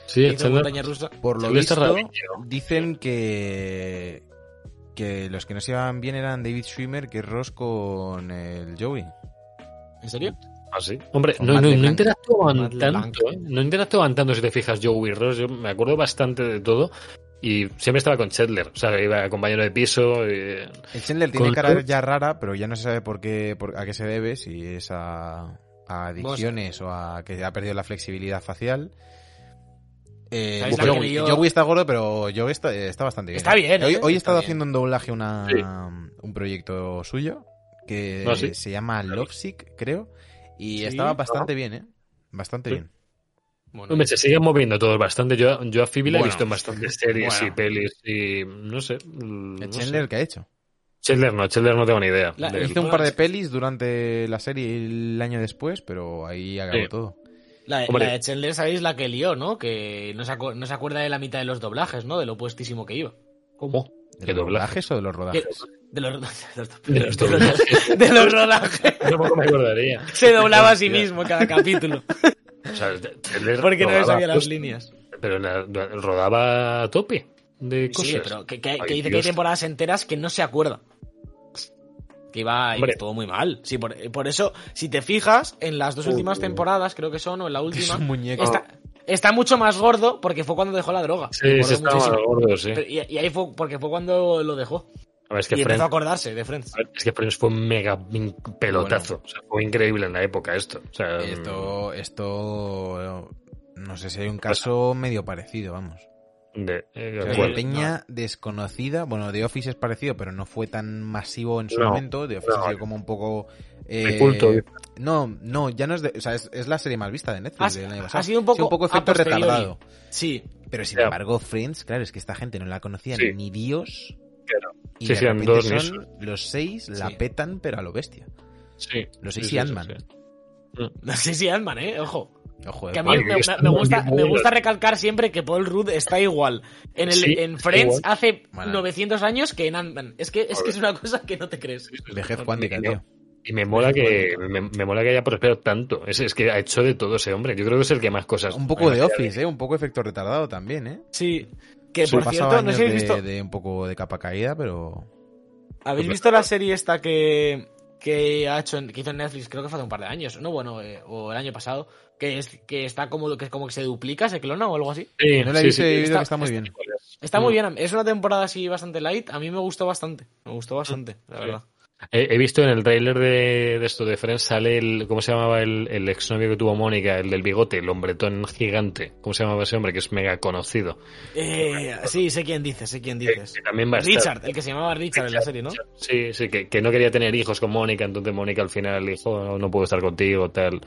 S4: Sí,
S5: Hizo
S4: Chandler-
S5: rusa.
S3: Por lo
S4: está
S3: visto, dicen que que los que no se llevaban bien eran David Schwimmer, que es Ross con el Joey.
S5: ¿En serio?
S4: Ah, sí. Hombre, no, no, no
S3: LeBlanc.
S4: tanto, ¿eh? No interactúan tanto si te fijas Joey y Ross. Yo me acuerdo bastante de todo. Y siempre estaba con Chandler. O sea, iba compañero de piso. y-
S3: El Chandler tiene
S4: Con
S3: cara ya rara, pero ya no se sabe por qué, por- a qué se debe, si es a, a adicciones o a que ha perdido la flexibilidad facial. Eh,
S5: ¿Sabéis
S3: Joey,
S5: la que yo-
S3: Joey está gordo, pero Joey está, está bastante bien.
S5: Está bien,
S3: Hoy,
S5: ¿eh?
S3: hoy he
S5: Está
S3: estado
S5: bien.
S3: haciendo un doblaje una,
S4: Sí.
S3: un proyecto suyo que
S4: Ah, ¿sí?
S3: se llama Lovesick, creo, y
S5: Sí.
S3: estaba bastante bien, ¿eh? Bastante
S4: Sí.
S3: bien.
S5: Bueno,
S4: Hombre, se siguen moviendo todos bastante. Yo, yo a Phoebe la he visto en bastantes series
S5: Bueno.
S4: y pelis y no sé.
S3: ¿El
S4: no
S3: Chandler qué ha hecho?
S4: Chandler no, Chandler no tengo ni idea.
S5: La-
S3: Hizo un par de pelis durante la serie y el año después, pero ahí acabó
S4: Sí.
S3: todo.
S5: la, de-
S4: hombre.
S5: la de Chandler, ¿sabéis la que lió, no? Que no se, no se acuerda de la mitad de los doblajes, ¿no? De lo puestísimo que iba.
S4: ¿Cómo?
S3: ¿De
S4: ¿Qué
S3: los
S4: doblaje?
S3: doblajes o de los rodajes? (laughs)
S5: De los, de los-
S4: De los (laughs)
S5: de los- rodajes. (laughs)
S4: Tampoco me acordaría.
S5: Se doblaba a sí mismo en cada capítulo.
S4: O sea,
S5: Porque no le
S4: rodaba
S5: sabía las líneas.
S4: Pero la- rodaba a tope de cosas.
S5: Sí, pero que, que-
S4: Ay,
S5: que dice que hay temporadas enteras que no se acuerda. Que iba estuvo muy mal. Sí, por, por eso, si te fijas, en las dos últimas
S4: Uh.
S5: temporadas, creo que son, o en la
S3: Es
S5: última,
S3: un muñeco.
S5: está, está mucho más gordo porque fue cuando dejó la droga.
S4: Sí, se estaba
S5: muchísimo.
S4: gordo, sí.
S5: Pero- y, y ahí fue porque fue cuando lo dejó.
S4: A ver, es
S5: Y
S4: que
S5: empezó
S4: Friends,
S5: a acordarse de Friends.
S4: a ver, es que Friends fue un mega pelotazo. O sea, fue increíble en la época esto. O sea,
S3: Esto, esto, no sé si hay un caso medio parecido, vamos.
S4: de, eh,
S3: O sea, Peña desconocida, bueno, The Office es parecido, pero no fue tan masivo en su
S4: No,
S3: momento. The Office
S4: no.
S3: ha sido como un poco... eh,
S4: culto.
S3: No, no, ya no es de, o sea, es, es la serie más vista de Netflix
S5: Ha-
S3: del año pasado.
S5: ha sido un poco
S3: efecto retardado.
S5: Sí.
S3: Pero sin embargo, Friends, claro, es que esta gente no la conocía
S4: Sí.
S3: ni Dios.
S4: Claro.
S3: Y
S4: Sí,
S3: de
S4: sí, eran
S3: repente
S4: dos
S3: son los seis, la
S5: Sí.
S3: petan, pero a lo bestia.
S4: Sí.
S3: Los seis
S4: sí,
S3: y
S4: sí,
S3: Ant-Man.
S4: sí.
S5: No sé si Ant-Man, ¿eh? Ojo.
S3: Ojo,
S5: Que a
S3: eh,
S5: mí me, gusta, me gusta recalcar siempre que Paul Rudd está igual en, el,
S4: Sí,
S5: en Friends
S4: igual.
S5: hace
S3: Bueno.
S5: 900 años que en Ant-Man. Es que, es que es una cosa que no te crees.
S3: vejez cuántica, tío.
S4: Y me mola que me, me mola que haya prosperado tanto. Es, es que ha hecho de todo ese hombre. Yo creo que es el que más cosas.
S3: Un poco de Office, ¿eh? Un poco efecto retardado también, ¿eh?
S5: Sí. Que
S3: Sí,
S5: por cierto, no sé si habéis
S3: de,
S5: visto.
S3: de un poco de capa caída, pero...
S5: ¿Habéis visto la serie esta que, que ha hecho que hizo en Netflix, creo que fue hace un par de años, no bueno, eh, o el año pasado, que es que está como que como que se duplica, se clona o algo así.
S4: Sí,
S3: No la he
S4: sí,
S3: visto
S4: sí,
S3: oído
S5: está-
S3: que está muy bien.
S5: Está
S4: Mm.
S5: muy bien, es una temporada así bastante light, a mí me gustó bastante, me gustó bastante, la
S4: Sí.
S5: verdad.
S4: He, he visto en el tráiler de, de esto de Friends sale el, ¿cómo se llamaba el, el exnovio que tuvo Mónica? El del bigote, el hombretón gigante. ¿Cómo se llamaba ese hombre? Que es mega conocido.
S5: Eh, sí, sé quién dices, sé quién dices.
S4: que también va a estar.
S5: Richard, el que se llamaba Richard en la serie, ¿no?
S4: Sí, sí, que, que no quería tener hijos con Mónica, entonces Mónica al final dijo, no, no puedo estar contigo, tal.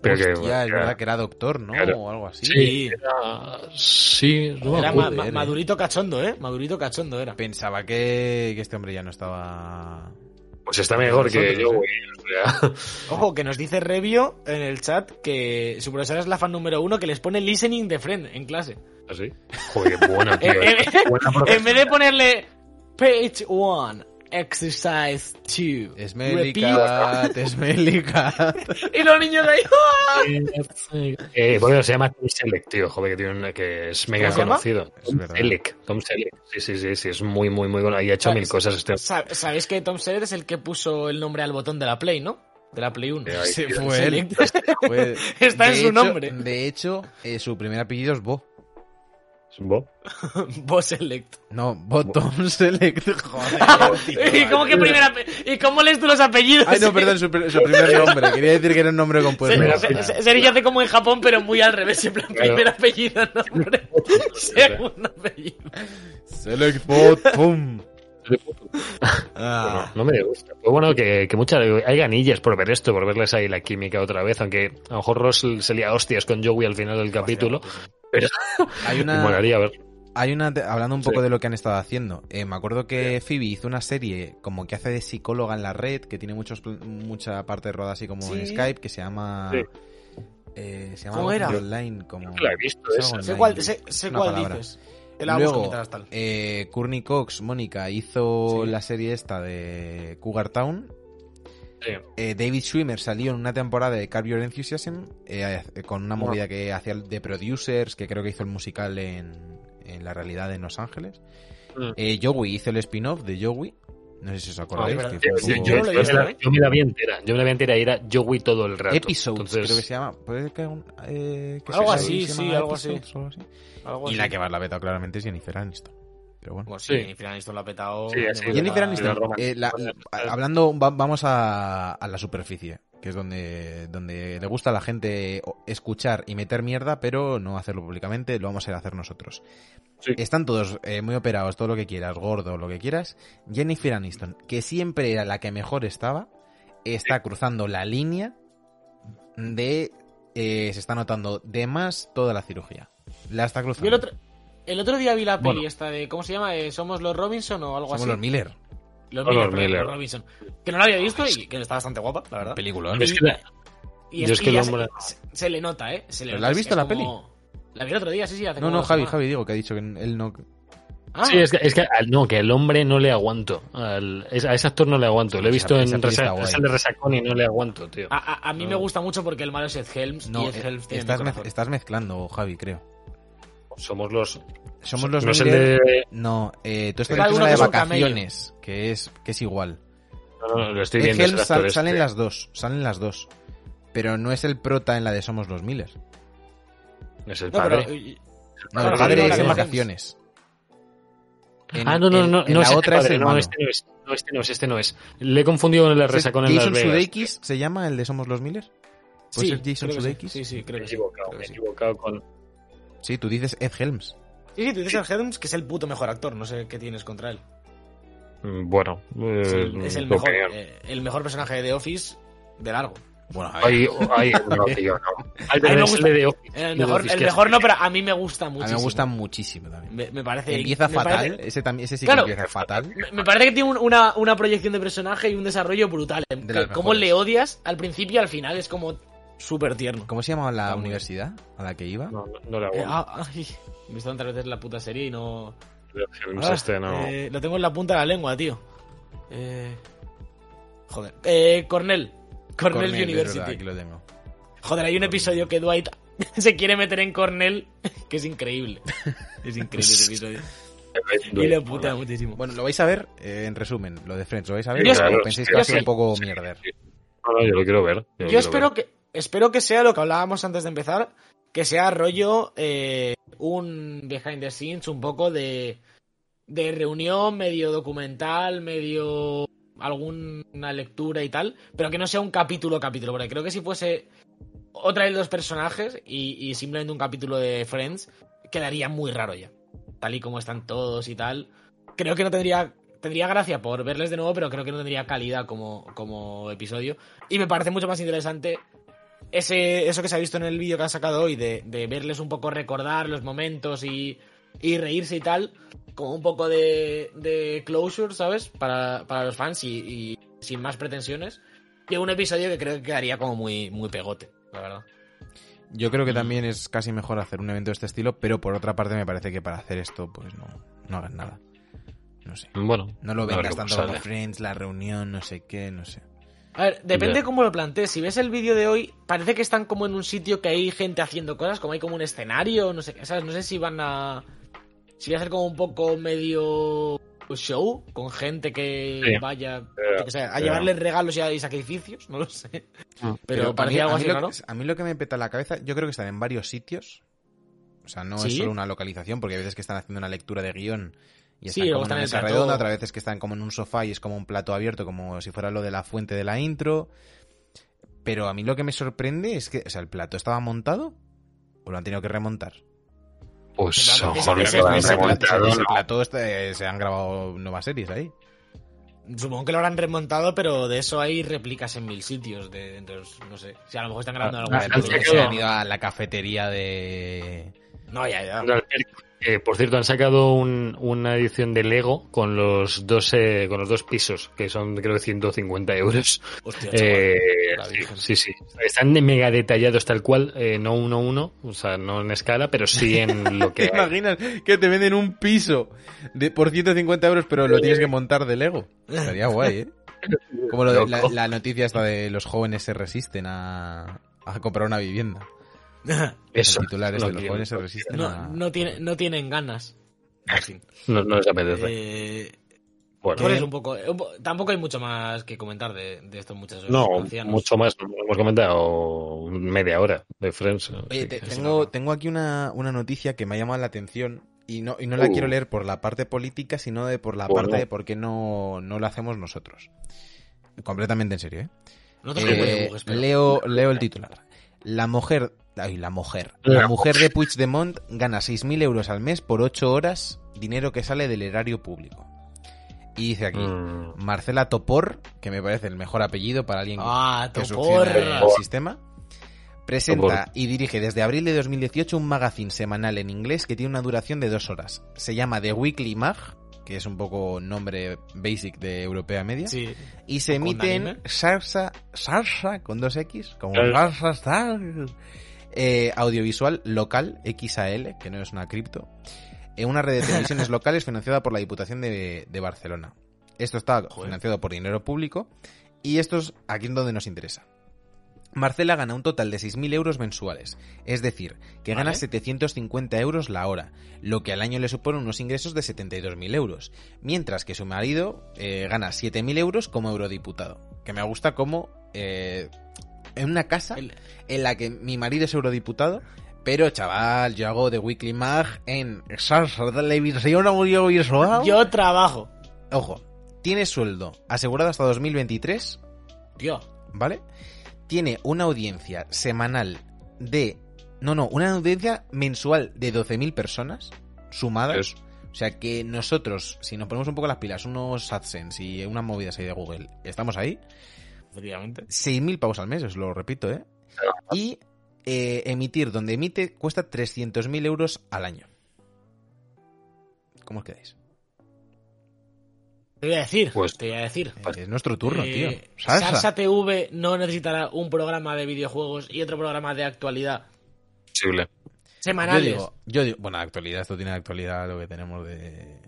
S4: Pero que,
S3: es verdad que era doctor, ¿no?
S4: Claro.
S3: O algo así.
S4: Sí, era- sí, no
S5: Era ma- madurito cachondo, ¿eh? Madurito cachondo era.
S3: Pensaba que, que este hombre ya no estaba...
S4: Pues está mejor que yo,
S3: ¿eh?
S4: güey. (laughs)
S5: Ojo, que nos dice Revio en el chat que su profesora es la fan número uno que les pone listening de friend en clase.
S4: ¿Así? Joder, qué buena, (laughs) tío.
S5: Eh, eh, en vez de ponerle page one, exercise two,
S3: Smelly
S5: repeat,
S3: cat, smelly cat. (laughs)
S5: y los niños ahí, ¡ah!
S4: Eh, bueno, se llama Tom Selleck, tío, joder, que, tiene una- que es mega
S5: ¿Cómo se llama?
S4: conocido.
S3: Es
S4: Tom. Selleck, Tom Selleck. Sí, sí, sí, sí, es muy, muy, muy bueno. Y ha hecho mil cosas este.
S5: Sa- ¿Sabéis que Tom Selleck es el que puso el nombre al botón de la Play, no? De la Play 1.
S4: Eh, ahí,
S3: Sí, fue él. Fue- (laughs)
S5: Está en su
S3: hecho-
S5: nombre.
S3: De hecho, eh, su primer apellido es Bo.
S4: ¿Es?
S5: Boss (laughs) Select.
S3: No, Bottom Select. (laughs) Joder,
S5: ¿Y cómo, que primera ¿Y cómo lees tú los apellidos?
S3: Ay, no, perdón, su, pr- su primer nombre. Quería decir que era un nombre compuesto.
S5: Se- Sería hace como en Japón, pero muy al revés. En plan,
S4: Claro.
S5: primer apellido, nombre. Segundo apellido.
S3: Select
S4: Bueno, no me gusta. Pero bueno, que, que muchas, hay ganillas por ver esto, por verles ahí la química otra vez, aunque a lo mejor Ross se lía hostias con Joey al final del capítulo. Pero (laughs)
S3: Hay
S4: me
S3: una, (laughs)
S4: molaría ver.
S3: hay una, hablando un poco
S4: Sí.
S3: de lo que han estado haciendo. eh, me acuerdo que Phoebe hizo una serie como que hace de psicóloga en la red, que tiene muchos, mucha parte rodada así como en. Skype, que se llama.
S4: Sí.
S3: eh, se llama
S5: ¿Cómo era?
S3: online. Como,
S4: La he visto
S3: es
S4: esa.
S5: Sé cuál, sé, sé
S3: Una
S5: cuál
S3: palabra.
S5: dices. Te la
S3: Luego, eh, Courtney Cox, Mónica, hizo
S5: Sí.
S3: la serie esta de Cougar Town.
S4: Sí.
S3: Eh, David Schwimmer salió en una temporada de Curb Your Enthusiasm eh, con una movida que hacía de producers, que creo que hizo el musical en, en la realidad en Los Ángeles.
S4: Mm.
S3: Eh, Joey hizo el spin-off de Joey. No sé si os acordáis.
S5: Ah,
S3: que fue
S4: Yo,
S5: yo
S4: yo me la,
S5: ¿eh?
S4: yo me la vi entera. Yo me la vi entera y era Joey todo el rato.
S3: Episodes,
S4: Entonces,
S3: creo que se llama. ¿Puede que un- eh, que
S5: Algo así, sí, algo así.
S3: Algo así?
S5: Algo
S3: Y
S5: así.
S3: la que más la ha vetado claramente es Jennifer Aniston. Pero bueno.
S5: Bueno, sí,
S4: Sí.
S5: Jennifer Aniston lo ha petado.
S4: Sí,
S5: manera-
S3: Jennifer
S4: la-
S3: Aniston, eh, la- a- hablando, va- vamos a, a la superficie, que es donde, donde le gusta a la gente escuchar y meter mierda, pero no hacerlo públicamente, lo vamos a ir a hacer nosotros.
S4: Sí.
S3: Están todos eh, muy operados, todo lo que quieras, gordo, lo que quieras. Jennifer Aniston, que siempre era la que mejor estaba, está cruzando la línea de... eh, se está notando de más toda la cirugía. La está cruzando.
S5: el otro, el otro día vi la peli
S4: Bueno.
S5: esta de. ¿Cómo se llama? Eh, ¿Somos los Robinson o algo
S3: Somos
S5: así?
S3: los Miller.
S5: Los Miller,
S4: Miller.
S5: Robinson. Que no la había visto y que está bastante guapa, la verdad.
S3: Película.
S4: Es que la-
S5: Y,
S4: Yo es que
S5: y
S4: el hombre-
S5: se, se le nota, ¿eh? Se le
S3: ¿Pero
S5: nota,
S3: la has
S5: es
S3: visto la
S5: como- La vi el otro día, sí, sí. Hace
S3: No, no, Javi,
S5: semana.
S3: Javi, digo, que ha dicho que él no...
S5: Ah,
S4: Sí, es que, es que no, que al hombre no le aguanto. Al- es- a ese actor no le aguanto. Lo he visto
S3: esa
S4: en
S3: peli
S4: Resa- es el de Resacón y no le aguanto, tío.
S5: a, a- a mí me
S4: No.
S5: gusta mucho porque el malo es Ed Helms
S3: No,
S5: y Ed
S3: eh,
S5: Helms tiene
S3: estás, mez- estás mezclando, Javi, creo.
S4: Somos los.
S3: Somos los
S4: no es el
S3: Miller-
S4: de.
S3: No, eh, tú estás
S5: alguno
S3: la de
S5: es camello.
S3: vacaciones, que es, que es igual.
S4: No, no, lo estoy viendo. es el
S3: sal-
S4: este.
S3: salen las dos, salen las dos. Pero no es el prota en la de Somos los Miller.
S4: Es el
S5: No, pero,
S4: padre.
S5: eh,
S3: No,
S5: Claro,
S3: el padre es
S5: no,
S3: en vacaciones. En-
S4: ah, no, no,
S3: en-
S4: no.
S3: en
S4: no
S3: la
S4: es
S3: otra es
S4: padre,
S3: el
S4: no, este no es. No, este no es, este no es. Le he confundido con el de Resacón en Las
S3: Jason
S4: Vegas.
S3: Sudeikis se llama el de Somos los Miller. ¿Puede
S5: sí,
S3: ser Jason
S5: sí.
S3: Sudeikis?
S5: Sí, sí,
S4: Me
S5: creo
S4: he
S5: que sí.
S4: equivocado,
S5: creo
S4: me he
S5: sí.
S4: equivocado con.
S3: Sí, tú dices Ed Helms.
S5: Sí, sí, tú dices Ed Helms, que es el puto mejor actor. No sé qué tienes contra él.
S4: Mm, Bueno,
S5: Es el,
S4: eh,
S5: es el
S4: tu
S5: mejor, eh, el mejor personaje de The Office de largo.
S3: Bueno, a ver.
S4: Ay, ay, no, tío, no. Ay,
S5: me
S4: pero es
S5: gusta.
S4: el de Office,
S5: El
S4: de
S5: mejor,
S4: Office,
S5: el
S4: que
S5: mejor
S4: es-
S5: no, pero a mí me gusta
S3: a mí
S5: muchísimo.
S3: me gusta muchísimo también.
S5: Me, me parece.
S3: Empieza
S5: me
S3: fatal,
S5: parece-
S3: ese, también, ese sí
S5: Claro.
S3: que empieza fatal.
S5: me, me parece que tiene un- una, una proyección de personaje y un desarrollo brutal.
S3: De
S5: Que
S3: las
S5: cómo
S3: mejores.
S5: le odias al principio y al final es como súper tierno.
S3: ¿Cómo se llamaba la
S5: Está muy
S3: universidad a la que iba?
S4: No, no, no le
S5: Eh, ah, ay, me he visto tantas veces la puta serie y no. Ah,
S4: este no.
S5: eh, lo tengo en la punta de la lengua, tío. Eh, joder. Eh, Cornell. Cornell, University.
S3: verdad, aquí lo tengo.
S5: Joder, hay un episodio que Dwight (laughs) se quiere meter en Cornell (laughs) que es increíble. (laughs) Es increíble ese episodio. Y le putea muchísimo.
S3: Bueno, lo vais a ver, eh, en resumen, lo de Friends, lo vais a ver.
S5: Yo
S3: o
S4: claro,
S3: pensáis
S4: sí,
S3: que va a
S5: sí.
S3: ser un poco mierder.
S4: No, no, yo lo quiero ver.
S5: Yo
S4: quiero
S5: espero
S4: ver.
S5: que espero que sea lo que hablábamos antes de empezar, que sea rollo eh, un behind the scenes, un poco de, de reunión, medio documental, medio alguna lectura y tal, pero que no sea un capítulo capítulo, porque creo que si fuese otra de los personajes y, y simplemente un capítulo de Friends, quedaría muy raro ya, tal y como están todos y tal. Creo que no tendría tendría gracia por verles de nuevo, pero creo que no tendría calidad como, como episodio. Y me parece mucho más interesante ese, eso que se ha visto en el vídeo que han sacado hoy, de, de verles un poco recordar los momentos y, y reírse y tal, como un poco de, de closure, ¿sabes? Para, para los fans y, y sin más pretensiones. Y un episodio que creo que quedaría como muy, muy pegote, la verdad.
S3: Yo creo que también es casi mejor hacer un evento de este estilo, pero por otra parte me parece que para hacer esto, pues no, no hagan nada. No sé.
S4: Bueno,
S3: No lo vengas tanto como Friends, la reunión, no sé qué, no sé.
S5: A ver, depende
S4: Ya.
S5: cómo lo plantees. Si ves el vídeo de hoy, parece que están como en un sitio que hay gente haciendo cosas, como hay como un escenario, no sé, qué, ¿sabes? No sé si van a. Si va a ser como un poco medio show, con gente que
S4: Sí.
S5: vaya a
S4: ya.
S5: llevarles regalos y, y sacrificios, no lo sé.
S4: Ah,
S5: Pero,
S3: a
S5: parecía
S3: mí,
S5: algo
S3: a
S5: así
S3: lo
S5: raro.
S3: que, a mí lo que me peta la cabeza, yo creo que están en varios sitios. O sea, no es solo una localización, porque hay veces que están haciendo una lectura de guion y están como en
S5: están
S3: una
S5: en
S3: mesa redonda, otras veces que están como en un sofá y es como un plato abierto, como si fuera lo de la fuente de la intro. Pero a mí lo que me sorprende es que, o sea, ¿el plato estaba montado o lo han tenido que remontar?
S4: Pues
S5: Ese-
S4: ojo,
S5: ese-
S4: que lo han
S5: ese-
S4: remontado,
S3: ese plato este, se han grabado nuevas series ahí.
S5: Supongo que lo habrán remontado, pero de eso hay réplicas en mil sitios. De, entonces, no sé. Si a lo mejor están grabando
S4: Ah,
S5: algún
S4: ah,
S3: se han ido a la cafetería de...
S5: No, ya, ya.
S4: Eh, por cierto, han sacado un- una edición de Lego con los dos eh, con los dos pisos, que son creo que 150 euros.
S5: Hostia.
S4: Eh, sí, sí. Están de mega detallados tal cual, eh, no uno a uno, o sea, no en escala, pero sí en (laughs) lo que
S3: ¿Te imaginas que te venden un piso de, por 150 euros, pero lo tienes que montar de Lego? Estaría guay, ¿eh? Como lo de- (laughs) la, noticia esta de los jóvenes se resisten a, a comprar una vivienda. (laughs)
S4: Eso.
S3: El titular es
S4: no
S3: de los jóvenes se resisten
S5: No,
S3: a...
S5: no, tiene, no tienen ganas. En fin.
S4: No, no les apetece.
S5: Eh,
S4: Bueno,
S5: pues es un poco, un po- Tampoco hay mucho más que comentar de, de estos muchachos
S4: no,
S5: ancianos.
S4: mucho más. Hemos comentado media hora de Friends.
S3: Oye, te- tengo, tengo aquí una, una noticia que me ha llamado la atención y no, y no la
S4: Uh.
S3: quiero leer por la parte política, sino de por la
S4: Bueno.
S3: parte de por qué no, no lo hacemos nosotros. Completamente en serio, ¿eh? Eh, leo, leo el titular. La mujer, ay, la mujer, la
S4: La
S3: mujer de Puigdemont gana 6.000 euros al mes por 8 horas, dinero que sale del erario público. Y dice aquí,
S4: Mm,
S3: Marcela Topor, que me parece el mejor apellido para alguien
S5: Ah,
S3: que
S5: Topor.
S3: succiona el sistema, presenta
S4: Topor.
S3: y dirige desde abril de 2018 un magazine semanal en inglés que tiene una duración de dos horas. Se llama The Weekly Mag, que es un poco nombre basic de Europea Media.
S5: Sí.
S3: Y se
S5: ¿Con
S3: emite en? Sarsa, Sarsa con dos X, como
S4: Sarsa.
S3: Sarsa, Sar- eh, audiovisual local XAL, que no es una cripto, en una red de televisiones (laughs) locales financiada por la Diputación de, de Barcelona. Esto está
S5: Joder.
S3: financiado por dinero público y esto es aquí en donde nos interesa. Marcela gana un total de 6.000 euros mensuales, es decir, que gana
S5: Vale.
S3: 750 euros la hora, lo que al año le supone unos ingresos de 72.000 euros, mientras que su marido eh, gana 7.000 euros como eurodiputado, que me gusta como eh, en una casa
S5: El-
S3: en la que mi marido es eurodiputado, pero chaval, yo hago de Weekly Mag en Salsa Televisión Audiovisual.
S5: Yo trabajo.
S3: Ojo, tiene sueldo asegurado hasta 2023
S5: Tío.
S3: ¿vale? Tiene una audiencia semanal de... No, no, una audiencia mensual de 12.000 personas sumadas.
S4: es-
S3: O sea que nosotros, si nos ponemos un poco las pilas, unos AdSense y unas movidas ahí de Google, estamos ahí.
S5: Efectivamente.
S3: 6.000 pavos al mes, os lo repito, ¿eh? Y eh, emitir donde emite cuesta 300.000 euros al año. ¿Cómo os quedáis?
S5: Te voy a decir.
S4: Pues-
S5: te voy a decir.
S3: Eh, es nuestro turno,
S5: Eh,
S3: tío. Salsa.
S5: Salsa TV no necesitará un programa de videojuegos y otro programa de actualidad
S4: posible.
S3: Yo
S5: semanales.
S3: digo, yo digo, bueno, actualidad, esto tiene actualidad lo que tenemos de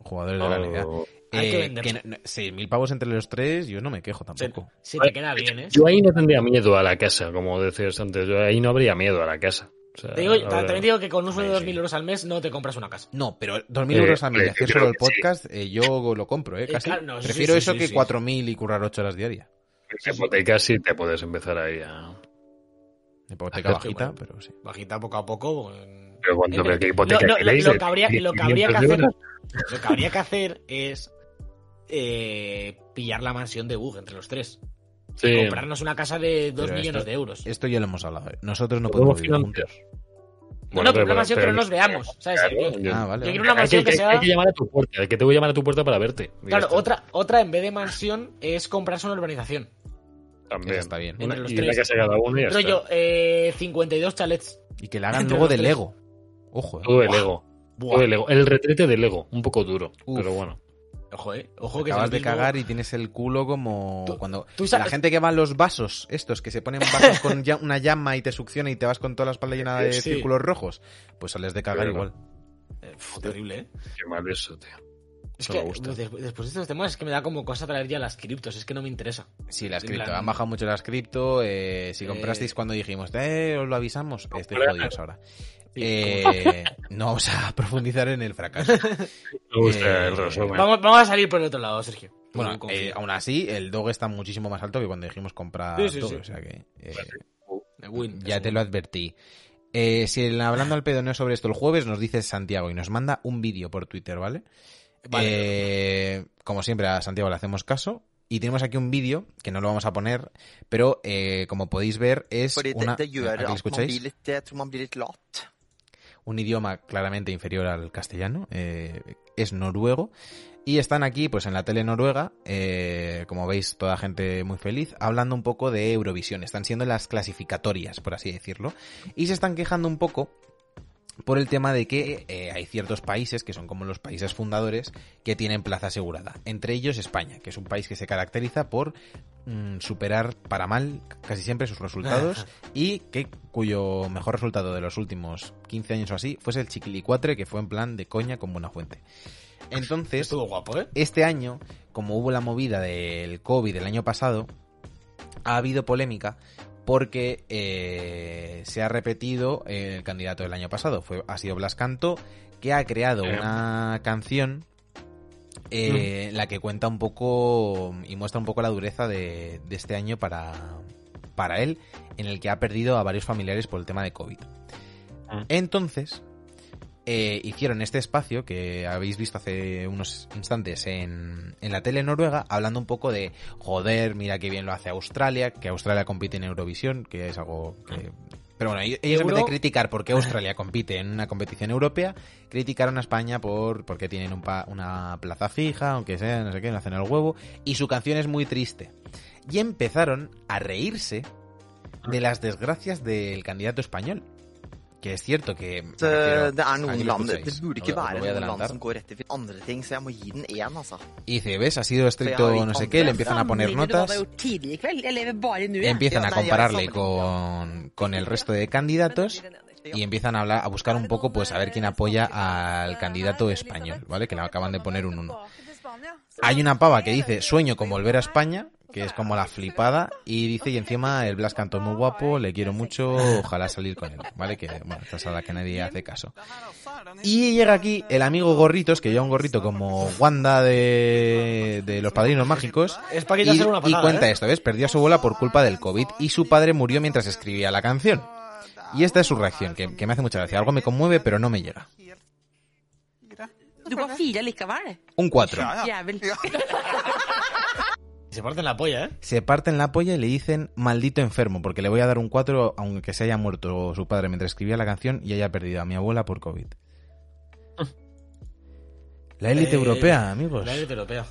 S3: jugadores de la liga.
S5: Hay que
S3: Eh,
S5: venderlo.
S3: no- no- 6.000 pavos entre los tres, yo no me quejo tampoco.
S5: se te queda bien, ¿eh?
S4: Yo ahí no tendría miedo a la casa, como decías antes. Yo ahí no habría miedo a la casa. O sea,
S5: Te digo,
S4: a ver,
S5: también digo que con un sueldo de
S4: ahí sí.
S5: 2.000 euros al mes no te compras una casa.
S3: No, pero 2.000
S4: Eh,
S3: euros a
S4: eh,
S3: de hacer
S4: yo creo
S3: solo el
S4: que sí.
S3: podcast, eh, yo lo compro, ¿eh?
S5: Eh,
S3: Casi.
S5: claro, no, sí,
S3: Prefiero
S5: sí,
S3: eso
S5: sí,
S3: que
S5: sí.
S3: 4.000 y currar 8 horas diarias.
S4: Esa hipoteca sí te puedes empezar ahí a...
S3: Hipoteca
S4: Hacer-
S3: bajita,
S5: bueno.
S3: pero sí.
S5: Bajita poco a poco. en-
S4: Pero cuando
S5: en-
S4: pero qué hipoteca
S5: lo, que habría, lo que habría que
S4: 500
S5: hacer, lo que habría que hacer es eh, pillar la mansión de Bug entre los tres.
S4: Sí.
S5: Comprarnos una casa de 2
S3: Pero
S5: millones
S3: esto-
S5: de euros.
S3: Esto ya lo hemos hablado. ¿eh? Nosotros no
S4: Podemos
S3: vivir
S4: financiar.
S3: juntos.
S5: No, no, pero una mansión que no nos veamos, ¿sabes?
S4: Claro,
S5: Yo-
S4: yo-
S3: Ah, vale.
S5: yo quiero una mansión
S4: hay, que,
S5: que sea-
S4: hay que llamar a tu puerta, que te voy a llamar a tu puerta para verte. Y
S5: Claro, otra, otra en vez de mansión es comprarse una urbanización.
S4: También.
S3: Está bien.
S4: Una,
S5: Entre los
S4: y una
S5: tres.
S4: casa cada uno y ya
S5: Rollo,
S4: está.
S5: eh, 52 chalets.
S3: Y que la hagan luego de. Lego. Ojo, ¿eh?
S4: Todo de. Lego. Todo de Lego. El retrete de Lego. Un poco duro,
S3: Uf.
S4: pero bueno.
S5: Ojo, eh. Ojo que
S3: Acabas de
S5: mismo-
S3: cagar y tienes el culo como
S5: Tú-
S3: cuando
S5: tú sabes-
S3: la gente que va a los vasos, estos que se ponen vasos con ya- una llama y te succiona y te vas con toda la espalda llena de
S5: Sí.
S3: círculos rojos, pues sales de cagar
S4: Pero-
S3: igual.
S5: Eh, terrible, eh.
S4: Qué mal eso, tío.
S5: Es que
S4: gusta.
S5: des- después de estos temas es que me da como cosa traer ya las criptos, es que no me interesa.
S3: Sí, las cripto.
S5: plan-
S3: Han bajado mucho las cripto. eh, si
S5: Eh,
S3: comprasteis cuando dijimos, eh, os lo avisamos,
S4: Hola.
S3: jodidos ahora. Eh, no vamos a (laughs) profundizar en el fracaso.
S4: Me gusta
S3: Eh,
S4: el resumen.
S5: Vamos, vamos a salir por el otro lado, Sergio.
S3: Bueno, eh, aún así, el dog está muchísimo más alto que cuando dijimos comprar
S5: Sí, sí,
S3: todo.
S5: sí.
S3: O sea que eh,
S5: win,
S3: ya te lo advertí. Eh, si el hablando al pedo no es sobre esto el jueves, nos dice Santiago y nos manda un vídeo por Twitter, ¿vale?
S5: Vale.
S3: Eh, como siempre, a Santiago le hacemos caso. Y tenemos aquí un vídeo que no lo vamos a poner, pero eh, como podéis ver, es una.
S6: det gjør
S3: ¿Aquí lo
S6: at man
S3: escucháis? Un idioma claramente inferior al castellano, eh, es noruego, y están aquí, pues en la tele noruega, eh, como veis, toda gente muy feliz, hablando un poco de Eurovisión, están siendo las clasificatorias, por así decirlo, y se están quejando un poco por el tema de que eh, hay ciertos países, que son como los países fundadores, que tienen plaza asegurada. Entre ellos España, que es un país que se caracteriza por mm, superar para mal casi siempre sus resultados y que cuyo mejor resultado de los últimos 15 años o así fuese el Chiquilicuatre, que fue en plan de coña con buena fuente. Entonces,
S5: Estuvo guapo, ¿eh?
S3: este año, como hubo la movida del COVID el año pasado, ha habido polémica porque eh, se ha repetido el candidato del año pasado. Fue, ha sido Blas Canto, que ha creado
S4: Eh.
S3: una canción eh,
S5: Mm.
S3: la que cuenta un poco y muestra un poco la dureza de, de este año para, para él, en el que ha perdido a varios familiares por el tema de COVID.
S4: Mm.
S3: Entonces, eh, hicieron este espacio que habéis visto hace unos instantes en, en la tele noruega, hablando un poco de, joder, mira qué bien lo hace Australia, que Australia compite en Eurovisión, que es algo que... Pero bueno, ellos en vez de
S5: Euro-
S3: criticar por qué Australia compite en una competición europea, criticaron a España por porque tienen un pa- una plaza fija, aunque sea, no sé qué, no hacen el huevo, y su canción es muy triste. Y empezaron a reírse de las desgracias del candidato español. Que es cierto que...
S6: Det, er noen land Det
S3: escucháis.
S6: burde
S3: Lo
S6: ikke
S3: voy- lo
S6: være
S3: voy a
S6: noen land
S3: adelantar.
S6: som går rett til andre ting, så jeg må gi den én, altså.
S3: Y dice, ¿ves? Ha sido estricto no sé qué, le empiezan a poner notas, empiezan a
S6: jeg
S3: compararle con, con el resto de candidatos y empiezan a hablar, a buscar un poco, pues a ver quién apoya al candidato español, ¿vale? Que le acaban de poner un 1. Hay una pava que dice, sueño con volver a España, que es como la flipada, y dice, y encima el Blas Canto es muy guapo, le quiero mucho, ojalá salir con él, ¿vale? Que, bueno, esta es a la que nadie hace caso. Y llega aquí el amigo Gorritos, que lleva un gorrito como Wanda de, de los Padrinos Mágicos,
S5: Es para
S3: y,
S5: una
S3: y
S5: patada,
S3: cuenta
S5: ¿eh?
S3: esto, ¿ves? Perdió a su abuela por culpa del COVID y su padre murió mientras escribía la canción. Y esta es su reacción, que, que me hace mucha gracia. Algo me conmueve, pero no me llega. Un 4. (laughs)
S5: Se parten la polla, ¿eh?
S3: Se parten la polla y le dicen maldito enfermo, porque le voy a dar un 4 aunque se haya muerto su padre mientras escribía la canción y haya perdido a mi abuela por COVID. La élite
S5: Eh,
S3: europea, amigos.
S5: La élite europea.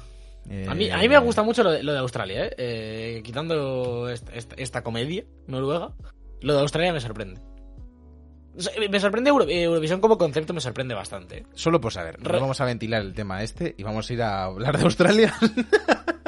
S3: Eh,
S5: A mí, a mí me gusta mucho lo de, lo de Australia, ¿eh? Eh, Quitando esta, esta- esta comedia noruega, lo de Australia me sorprende. Me sorprende Euro- Eurovisión como concepto, me sorprende bastante.
S3: Solo por saber, no
S5: Re-
S3: vamos a ventilar el tema este y vamos a ir a hablar de Australia. (laughs)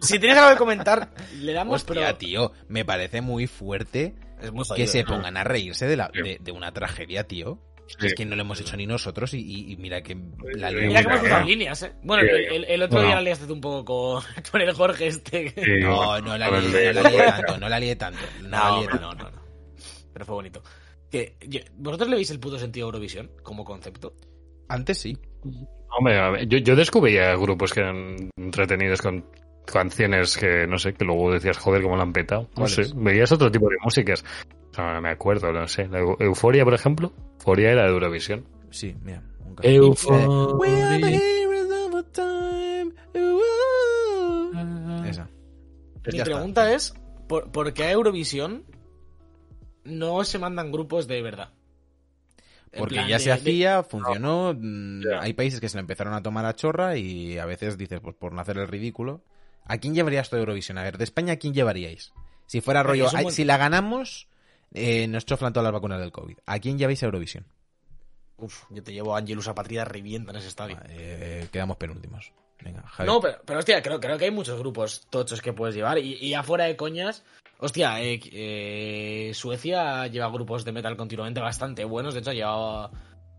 S5: Si tienes algo que comentar, le damos,
S3: Hostia,
S5: pero
S3: tío, me parece muy fuerte
S5: es muy
S3: que
S5: jodido,
S3: se
S5: ¿no?
S3: pongan a reírse de, la, de, de una tragedia, tío.
S4: Sí.
S3: Es que no lo hemos hecho ni nosotros y, y- y mira que la
S4: Sí,
S5: Mira cómo
S4: Mira,
S5: cruzado líneas, ¿eh? Bueno,
S4: Sí.
S5: el, otro
S4: Bueno.
S5: día la liaste tú un poco con, (laughs) con el Jorge este. que-
S4: Sí,
S3: No, no la lié, no
S4: de-
S3: la lié tanto, no la lié tanto. No, la
S5: No,
S3: lié
S5: no,
S3: tanto.
S5: no, no. Pero fue bonito. Que, ¿Vosotros le veis el puto sentido a Eurovisión como concepto?
S3: Antes sí.
S4: Hombre, a ver, yo, yo descubría grupos que eran entretenidos con canciones que, no sé, que luego decías, joder, cómo la han petado. No sé, veías otro tipo de músicas. O sea, no me acuerdo, no sé. La Euforia, por ejemplo. Euforia era de Eurovisión.
S3: Sí, mira.
S4: Euforia.
S3: Esa.
S5: Mi
S3: está.
S5: pregunta es, ¿por, por qué a Eurovisión no se mandan grupos de verdad?
S3: Porque ya
S5: de-
S3: se hacía, funcionó. mm. Hay países que se lo empezaron a tomar a chorra y a veces dices, pues por no hacer el ridículo. ¿A quién llevarías tu Eurovisión? A ver, de España, ¿a quién llevaríais? Si fuera rollo,
S5: buen-
S3: si la ganamos, eh, nos choflan todas las vacunas del COVID. ¿A quién lleváis a Eurovisión?
S5: Uf, yo te llevo a Angelus a Patria, revienta en ese estadio.
S3: Eh, quedamos penúltimos. Venga, Javi.
S5: No, pero, pero hostia, creo, creo que hay muchos grupos tochos que puedes llevar. Y, y afuera de coñas, hostia, eh, eh, Suecia lleva grupos de metal continuamente bastante buenos. De hecho, ha llevado.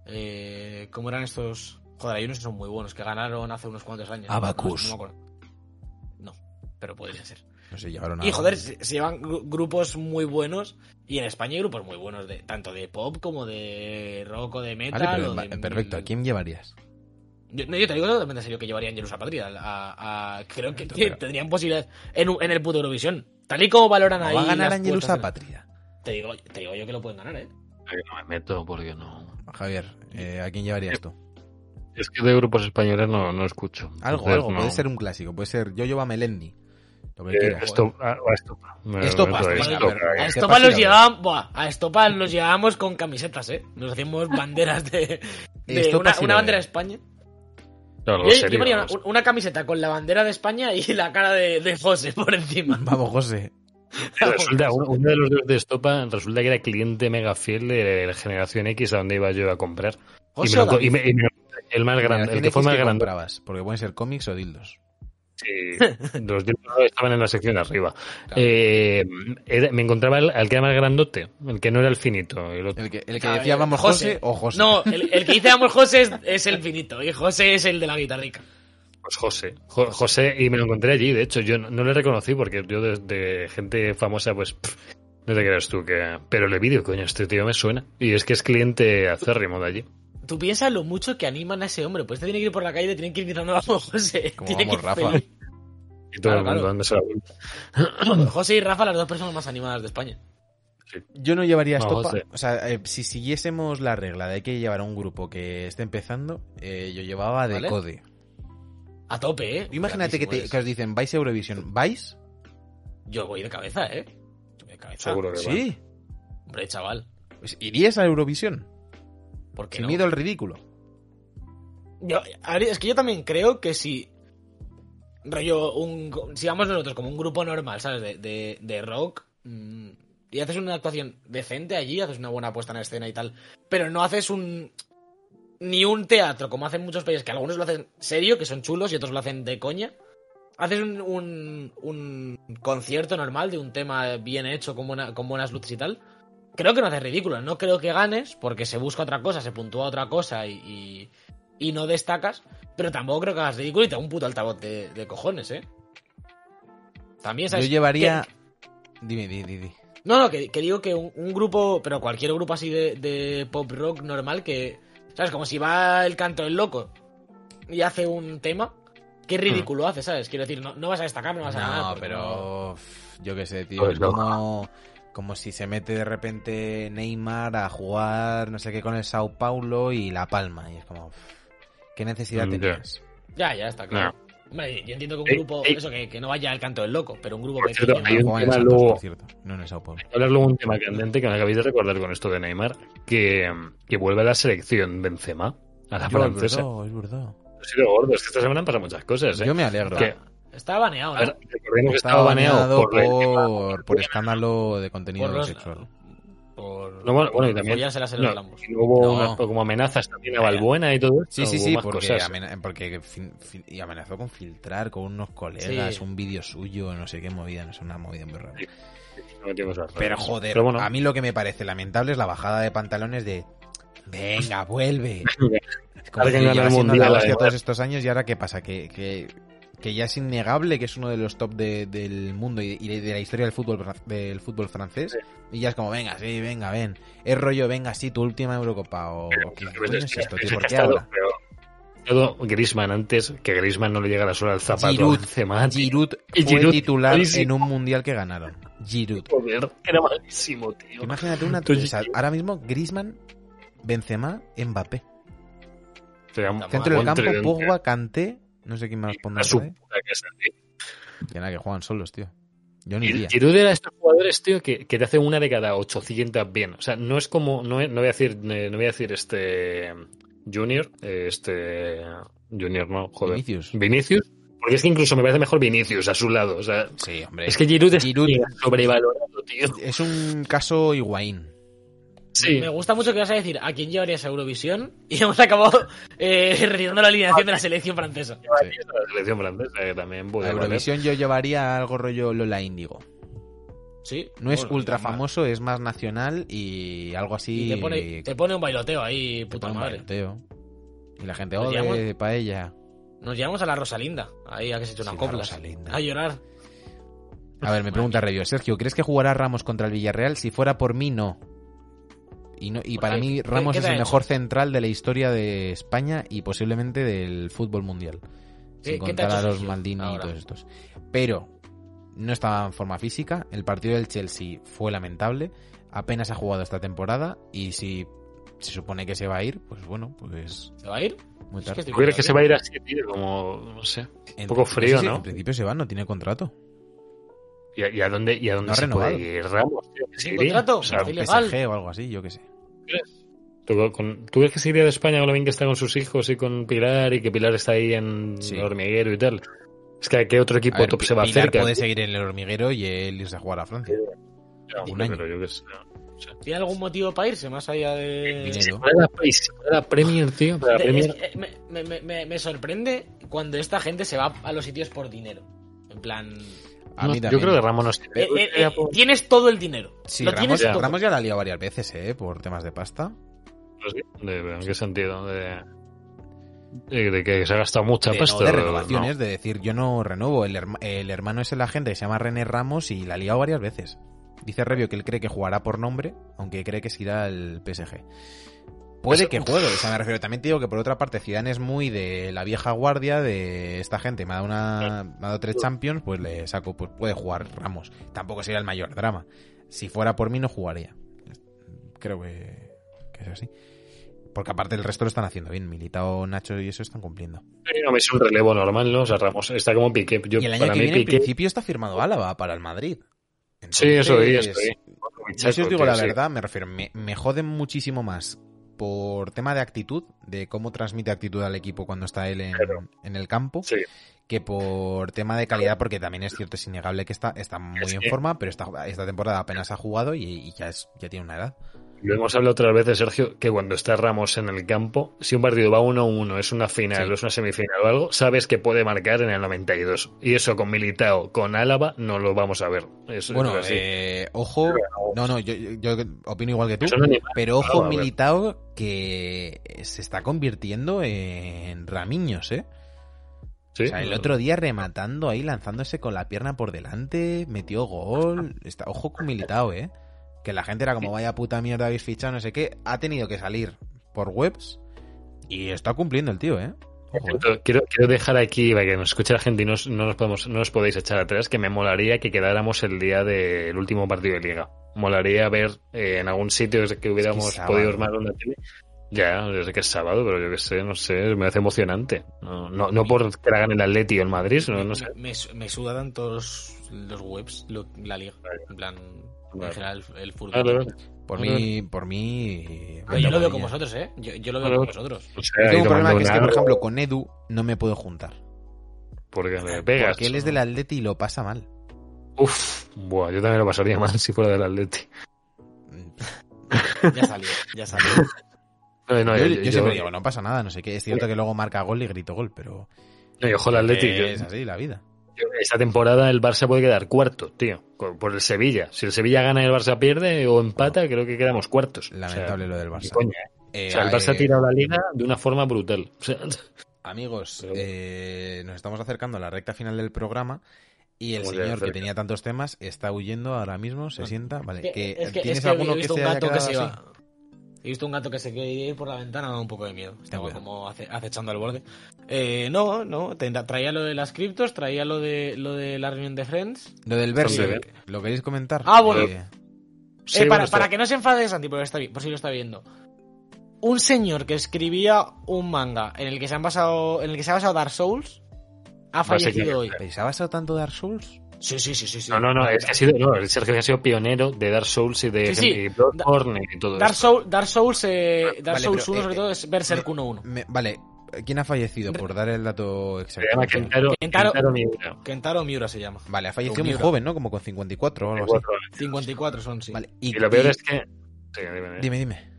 S5: Eh, ¿Cómo eran estos? Joder, hay unos que son muy buenos, que ganaron hace unos cuantos años.
S3: Abacus.
S5: No, me acuerdo. No, pero podría ser.
S3: No sé, llevaron a...
S5: Y joder, se, se llevan gru- grupos muy buenos. Y en España hay grupos muy buenos, de tanto de pop como de rock o de metal.
S3: Vale, pero,
S5: o de
S3: va- perfecto. ¿A quién llevarías?
S5: yo, no, yo te digo totalmente en serio que llevaría Angelus a Patria. A, a- creo que
S3: Pero-
S5: tendrían posibilidades en, en el puto Eurovisión. Tal y como valoran
S3: ¿No
S5: ahí.
S3: va a ganar Angelus Patria?
S5: Te digo, te digo yo que lo pueden ganar, ¿eh?
S4: Ay, No me meto porque no.
S3: Javier, eh, ¿a quién llevarías tú?
S4: Es que de grupos españoles no, no escucho.
S3: Algo,
S4: Entonces,
S3: algo.
S4: no.
S3: Puede ser un clásico. Puede ser Yo-Yo a Melendi. Lo que
S4: Eh,
S3: quieras.
S4: esto, a Estopa. Me
S3: Estopa,
S4: meto a
S3: Estopa,
S4: Estopa.
S5: A Estopa los llevábamos, a Estopa los llevábamos con camisetas, ¿eh? Nos hacíamos banderas de, de una,
S3: sí
S5: una bandera de España.
S4: No,
S5: Yo
S4: serio, vamos.
S5: una, una camiseta con la bandera de España y la cara de, de José por encima.
S3: Vamos, José.
S4: Resulta, uno, uno de los dos de Estopa resulta que era cliente mega fiel de la generación X a donde iba yo a comprar. Y
S5: José
S4: me lo y me- y me- el más grande, el que fue más grande.
S3: comprabas, porque pueden ser cómics o dildos.
S4: Sí, (laughs) los dildos estaban en la sección de arriba. Eh, era- me encontraba el, al que era más grandote, el que no era el finito. el otro-
S3: El que, el que
S5: Ah,
S3: decía vamos José, o José.
S5: No, el, el que dice vamos José es, es el finito y José es el de la guitarrica.
S4: Pues José. Jo- José, y me lo encontré allí. De hecho, yo no, no le reconocí porque yo de, de gente famosa, pues. pff, no te creas tú que. Pero le vídeo, coño, este tío me suena. Y es que es cliente acérrimo de allí.
S5: Tú piensas lo mucho que animan a ese hombre. Pues te tiene que ir por la calle y le tienen que ir gritando vamos José.
S3: Como
S5: Tiene
S3: vamos,
S5: que ir
S3: Rafa.
S5: feliz.
S4: Y todo
S5: Claro,
S4: el mundo
S5: claro.
S4: dándose la vuelta.
S5: José y Rafa, las dos personas más animadas de España.
S3: Yo no llevaría
S4: No,
S3: estopa.
S4: José.
S3: O sea, eh, si siguiésemos la regla de hay que llevar a un grupo que esté empezando, eh, yo llevaba de
S5: ¿Vale?
S3: Code.
S5: A tope, ¿eh?
S3: Imagínate que, te-
S5: Grandísimo
S3: que os dicen, vais a Eurovisión. ¿Vais?
S5: Yo voy de cabeza, ¿eh? Yo voy de cabeza.
S4: Seguro que va.
S3: Sí.
S5: Hombre, chaval.
S3: Pues, ¿Irías a Eurovisión?
S5: ¿Por qué
S3: Sin
S5: no?
S3: miedo al ridículo.
S5: Yo, es que yo también creo que si. Rollo, un, si vamos nosotros como un grupo normal, ¿sabes? De, de, de rock. mm, y haces una actuación decente allí, haces una buena puesta en escena y tal. Pero no haces un. Ni un teatro, como hacen muchos países, que algunos lo hacen serio, que son chulos, y otros lo hacen de coña. Haces un, un, un concierto normal de un tema bien hecho, con, buena- con buenas luces y tal. Creo que no haces ridículo. No creo que ganes, porque se busca otra cosa, se puntúa otra cosa y, y, y no destacas. Pero tampoco creo que hagas ridículo y te hago un puto altavoz de, de cojones, ¿eh? También, ¿sabes?
S3: Yo llevaría...
S5: Que-
S3: Dime, di, di, di.
S5: no, no, que, que digo que un, un grupo, pero cualquier grupo así de, de pop rock normal que, ¿sabes? Como si va el canto del loco y hace un tema, qué ridículo hace, ¿sabes? Quiero decir, no, no vas a destacar, no vas a ganar.
S3: No, pero... Yo qué sé, tío.
S4: Pues
S3: es
S4: no.
S3: como... Como si se mete de repente Neymar a jugar, no sé qué, con el Sao Paulo y La Palma. Y es como... ¿Qué necesidad
S4: Mm, ya.
S3: tenías?
S5: Ya, ya está claro. Hombre, yo entiendo que un
S4: Ey,
S5: grupo,
S4: ey.
S5: eso, que, que no vaya al canto del loco, pero un grupo
S4: Por
S5: pequeño.
S4: cierto, hay un
S3: el
S4: tema
S3: Santos,
S4: luego-
S3: por cierto. No en el Sao Paulo.
S4: hablar luego un tema candente que me acabáis de recordar con esto de Neymar, que, que vuelve a la selección Benzema, a la
S3: Yo, es
S4: francesa.
S3: verdad, es verdad.
S4: Ha sido gordo, es que esta semana han pasado muchas cosas, ¿eh?
S3: Yo me alegro.
S4: Que-
S5: Está baneado, ¿no?
S4: ver, recordemos que
S3: Estaba baneado
S4: por, el tema-
S3: por, por escándalo de contenido
S5: Por los-
S3: sexual.
S5: Por,
S4: No, bueno, bueno, y
S5: por
S4: también-
S5: en
S4: no,
S5: lambos.
S4: hubo
S3: No.
S4: unas- como amenazas también a Balbuena y todo.
S3: Sí, sí, sí, porque, y amenazó con filtrar con unos colegas
S5: Sí.
S3: un vídeo suyo, no sé qué movida, no es una movida muy rara.
S4: Sí. Las
S3: Pero joder,
S4: Pero bueno,
S3: a mí lo que me parece lamentable es la bajada de pantalones de venga, vuelve. (laughs) Como
S4: que
S3: lleva
S4: Mundial,
S3: la
S4: además.
S3: todos estos años y ahora qué pasa, que, que que ya es innegable que es uno de los top de- del mundo y, y de la historia del fútbol del fútbol francés. Y ya es como, venga, sí, venga, ven. Es rollo, venga, sí, tu última Eurocopa. O, ¿qué
S4: Pero
S3: coño
S4: es
S3: esto, tío? ¿Por qué
S4: peor. Todo Griezmann antes, que Griezmann no le llega la sola al zapato.
S3: Giroud. Giroud fue
S4: Giroud,
S3: titular
S4: malísimo.
S3: en un mundial que ganaron. Giroud.
S4: Joder, era malísimo, tío.
S3: Imagínate una...
S4: Entonces,
S3: ahora mismo Griezmann, Benzema, Mbappé. Centro del campo. Pogba, Kanté... No sé quién más pondrá
S4: A su puta casa, tío.
S3: Que nada, que juegan solos, tío. Yo ni iría.
S4: Giroud era estos jugadores, tío, que, que te hacen una de cada 800 bien. O sea, no es como, no, no voy a decir, eh, no voy a decir este Junior, eh, este Junior no, joder.
S3: Vinicius.
S4: Vinicius, porque es que incluso me parece mejor Vinicius a su lado. O sea,
S3: Sí, hombre.
S4: es que Giroud es
S3: Giroud-
S4: mega sobrevalorado, tío.
S3: Es un caso Higuaín.
S4: Sí.
S5: Me gusta mucho que vas a decir a quién llevarías a Eurovisión (laughs) y hemos acabado eh, (laughs) retirando la alineación de la selección francesa.
S3: Sí.
S4: La selección francesa que también
S3: A
S4: puede valer.
S3: Eurovisión yo llevaría algo rollo Lola Índigo.
S5: Sí.
S3: No es
S5: Bueno,
S3: ultra famoso, es más nacional y algo así.
S5: Y te pone, te pone un bailoteo ahí,
S3: te
S5: puta
S3: pone un
S5: madre.
S3: bailoteo. Y la gente,
S5: llama-
S3: paella.
S5: Nos llevamos a la Rosalinda, ahí a que se eche una
S3: Sí.
S5: A llorar.
S3: A ver, me pregunta Revio, Sergio, ¿crees que jugará Ramos contra el Villarreal? Si fuera por mí, no. Y, no, y
S5: ¿Por
S3: para mí
S5: ¿Qué-
S3: Ramos es el mejor central de la historia de España y posiblemente del fútbol mundial.
S5: ¿Qué-
S3: Sin contar a los Maldini y todos estos. Pero no estaba en forma física. El partido del Chelsea fue lamentable. Apenas ha jugado esta temporada y si se supone que se va a ir, pues bueno, pues
S5: ¿Se va a ir?
S3: muy
S5: Es que
S3: tarde.
S5: estoy
S4: ¿Tú crees
S5: con
S4: que se va a ir así, tío? Como, no sé.
S3: En
S4: un poco
S3: principio
S4: frío, ¿no?
S3: En principio se va, no tiene contrato.
S4: ¿Y a, y a dónde, y a dónde
S3: No
S4: se
S3: renovado.
S4: puede ir Ramos? ¿Que
S5: ¿Sin contrato?
S4: O sea.
S3: PSG o algo así, yo qué sé.
S4: ¿Tú, con- ¿Tú ves que se iría de España con lo bien que está con sus hijos y con Pilar y que Pilar está ahí en
S3: Sí.
S4: el hormiguero y tal? Es que ¿a qué otro equipo
S3: A ver,
S4: top se va a
S3: Pilar
S4: hacer?
S3: puede seguir en el hormiguero y él irse a jugar a Francia. un año.
S4: Yo qué sé.
S5: ¿Tiene algún motivo para irse más allá de...?
S3: Dinero.
S4: La, Premier, tío, para la Premier,
S5: es que, eh, me, me- me- me sorprende cuando esta gente se va a los sitios por dinero. En plan...
S3: A mí
S4: no,
S3: también.
S4: yo creo que Ramos no
S5: eh, eh, eh, tienes todo el dinero.
S3: Sí,
S5: Lo
S3: Ramos,
S5: tienes
S3: ya,
S5: todo.
S3: Ramos ya la ha liado varias veces, ¿eh? Por temas de pasta.
S4: ¿De, ¿En qué sentido? De, de, de que se ha gastado mucha
S3: De, no,
S4: pasta.
S3: de
S4: ¿no?
S3: renovaciones, de decir, yo no renuevo. El, herma- el hermano es el agente que se llama René Ramos y la ha liado varias veces. Dice Revio que él cree que jugará por nombre, aunque cree que se irá al PSG. Puede que juegue, o sea, me refiero. También te digo que por otra parte, Zidane es muy de la vieja guardia, de esta gente. Me ha dado, una, me ha dado tres Champions, pues le saco, pues puede jugar Ramos. Tampoco sería el mayor drama. Si fuera por mí, no jugaría. Creo que, que es así. Porque aparte el resto lo están haciendo bien. Militao, Nacho y eso están cumpliendo.
S4: Sí, no, es un relevo normal, ¿no? O sea, Ramos está como Piqué. Yo,
S3: y el año
S4: para
S3: que
S4: mí
S3: viene, en principio, está firmado Álava para el Madrid.
S4: Sí, eso
S3: Entonces,
S4: eso vi.
S3: Yo si os digo la
S4: sí.
S3: verdad, me refiero, me, me joden muchísimo más por tema de actitud, de cómo transmite actitud al equipo cuando está él en,
S4: Claro.
S3: en el campo,
S4: Sí.
S3: que por tema de calidad, porque también es cierto, es innegable que está, está muy en forma, pero esta, esta temporada apenas ha jugado y, y ya, es, ya tiene una edad.
S4: Lo hemos hablado otra vez de Sergio, que cuando está Ramos en el campo, si un partido va 1-1, es una final
S3: Sí.
S4: o es una semifinal o algo, sabes que puede marcar en el 92. Y eso con Militao, con Álava, no lo vamos a ver. Eso
S3: Bueno,
S4: es
S3: eh, ojo, no, no, yo, yo opino igual que tú, pero ojo
S4: claro, a ver.
S3: Militao que se está convirtiendo en Ramiños, ¿eh?
S4: Sí.
S3: O sea, el otro día rematando ahí, lanzándose con la pierna por delante, metió gol. Está, ojo con Militao, ¿eh? Que la gente era como, vaya puta mierda habéis fichado, no sé qué. Ha tenido que salir por webs y está cumpliendo el tío, ¿eh? Ojo, ¿eh?
S4: Quiero, quiero dejar aquí, para que nos escuche la gente y no, no nos podemos, no nos podéis echar atrás, que me molaría que quedáramos el día del último partido de liga. Molaría ver eh, en algún sitio que hubiéramos podido armar una tele. Ya, yo sé que es sábado, pero yo que sé, no sé, me hace emocionante. No, no, no por que la gane el Atleti o el Madrid, no, no sé.
S5: Me, me suda tanto los, los webs, lo- la liga. En plan,
S4: Vale.
S5: en general, el, el fútbol.
S4: Vale, vale.
S3: Por mí, por mí.
S5: Pero yo lo veo con vosotros, ¿eh? Yo, yo lo veo con vosotros.
S4: O sea,
S3: Yo tengo un problema que es que, por ejemplo, con Edu no me puedo juntar.
S4: Porque me pegas.
S3: Porque él es del Atleti y lo pasa mal.
S4: Uf, buah, yo también lo pasaría mal si fuera del Atleti.
S5: Ya salió, ya salió. (laughs)
S4: No, no,
S3: yo,
S4: yo,
S3: yo
S4: yo-
S3: siempre digo, no pasa nada, no sé qué. Es cierto que luego marca gol y grito gol, pero.
S4: no, yo, ojo, el Atleti. yo-
S3: Es así la vida.
S4: Esta temporada el Barça puede quedar cuarto, tío, por el Sevilla. Si el Sevilla gana y el Barça pierde o empata, creo que quedamos cuartos. O sea,
S3: Lamentable lo del Barça.
S4: coña.
S3: Eh,
S4: O sea, el Barça ha
S3: eh,
S4: tirado la liga de una forma brutal. O sea, (laughs)
S3: Amigos, (laughs)
S4: Pero-
S3: eh, nos estamos acercando a la recta final del programa y el señor que tenía tantos temas está huyendo ahora mismo, se sienta. Vale,
S5: Es que-
S3: que,
S5: es que-
S3: ¿tienes
S5: es que
S3: alguno que se haya
S5: que
S3: así?
S5: He visto un gato que se quiere ir por la ventana, me da un poco de miedo. Estaba como ace- acechando al borde. Eh, no, no, traía lo de las criptos, traía lo de lo de la reunión de Friends.
S3: Lo del Berserk, ¿lo queréis comentar?
S5: Ah, bueno.
S3: Eh,
S4: Sí,
S5: Eh, para,
S4: bueno,
S5: para que no se enfade Santi, porque está, vi- por si lo está viendo. Un señor que escribía un manga en el que se han basado, en el que se ha basado Dark Souls ha fallecido hoy.
S3: ¿Pero ¿Se ha basado tanto Dark Souls?
S5: Sí, sí, sí, sí, sí.
S4: No, no, no, es que ha sido, no, el Sergio que ha sido pionero de Dark Souls y de
S5: Sí, sí.
S4: y Bloodborne y todo
S5: Dark,
S4: eso.
S5: Soul- Dark Souls, eh, Dark
S3: Vale,
S5: Souls
S3: pero,
S5: 1
S3: eh,
S5: sobre todo es Berserk
S3: me-
S5: 1-1.
S3: Me- vale, ¿quién ha fallecido? Por dar el dato
S4: Se
S3: exacto.
S4: llama Kentaro,
S5: Kentaro-
S4: Kentaro Miura.
S5: Kentaro Miura se llama.
S3: Vale, ha fallecido muy joven, ¿no? Como con 54 o algo así.
S4: Cuatro años.
S5: 54 son, sí.
S3: Vale,
S4: Y lo peor es que... Sí, dime, dime.
S3: Dime,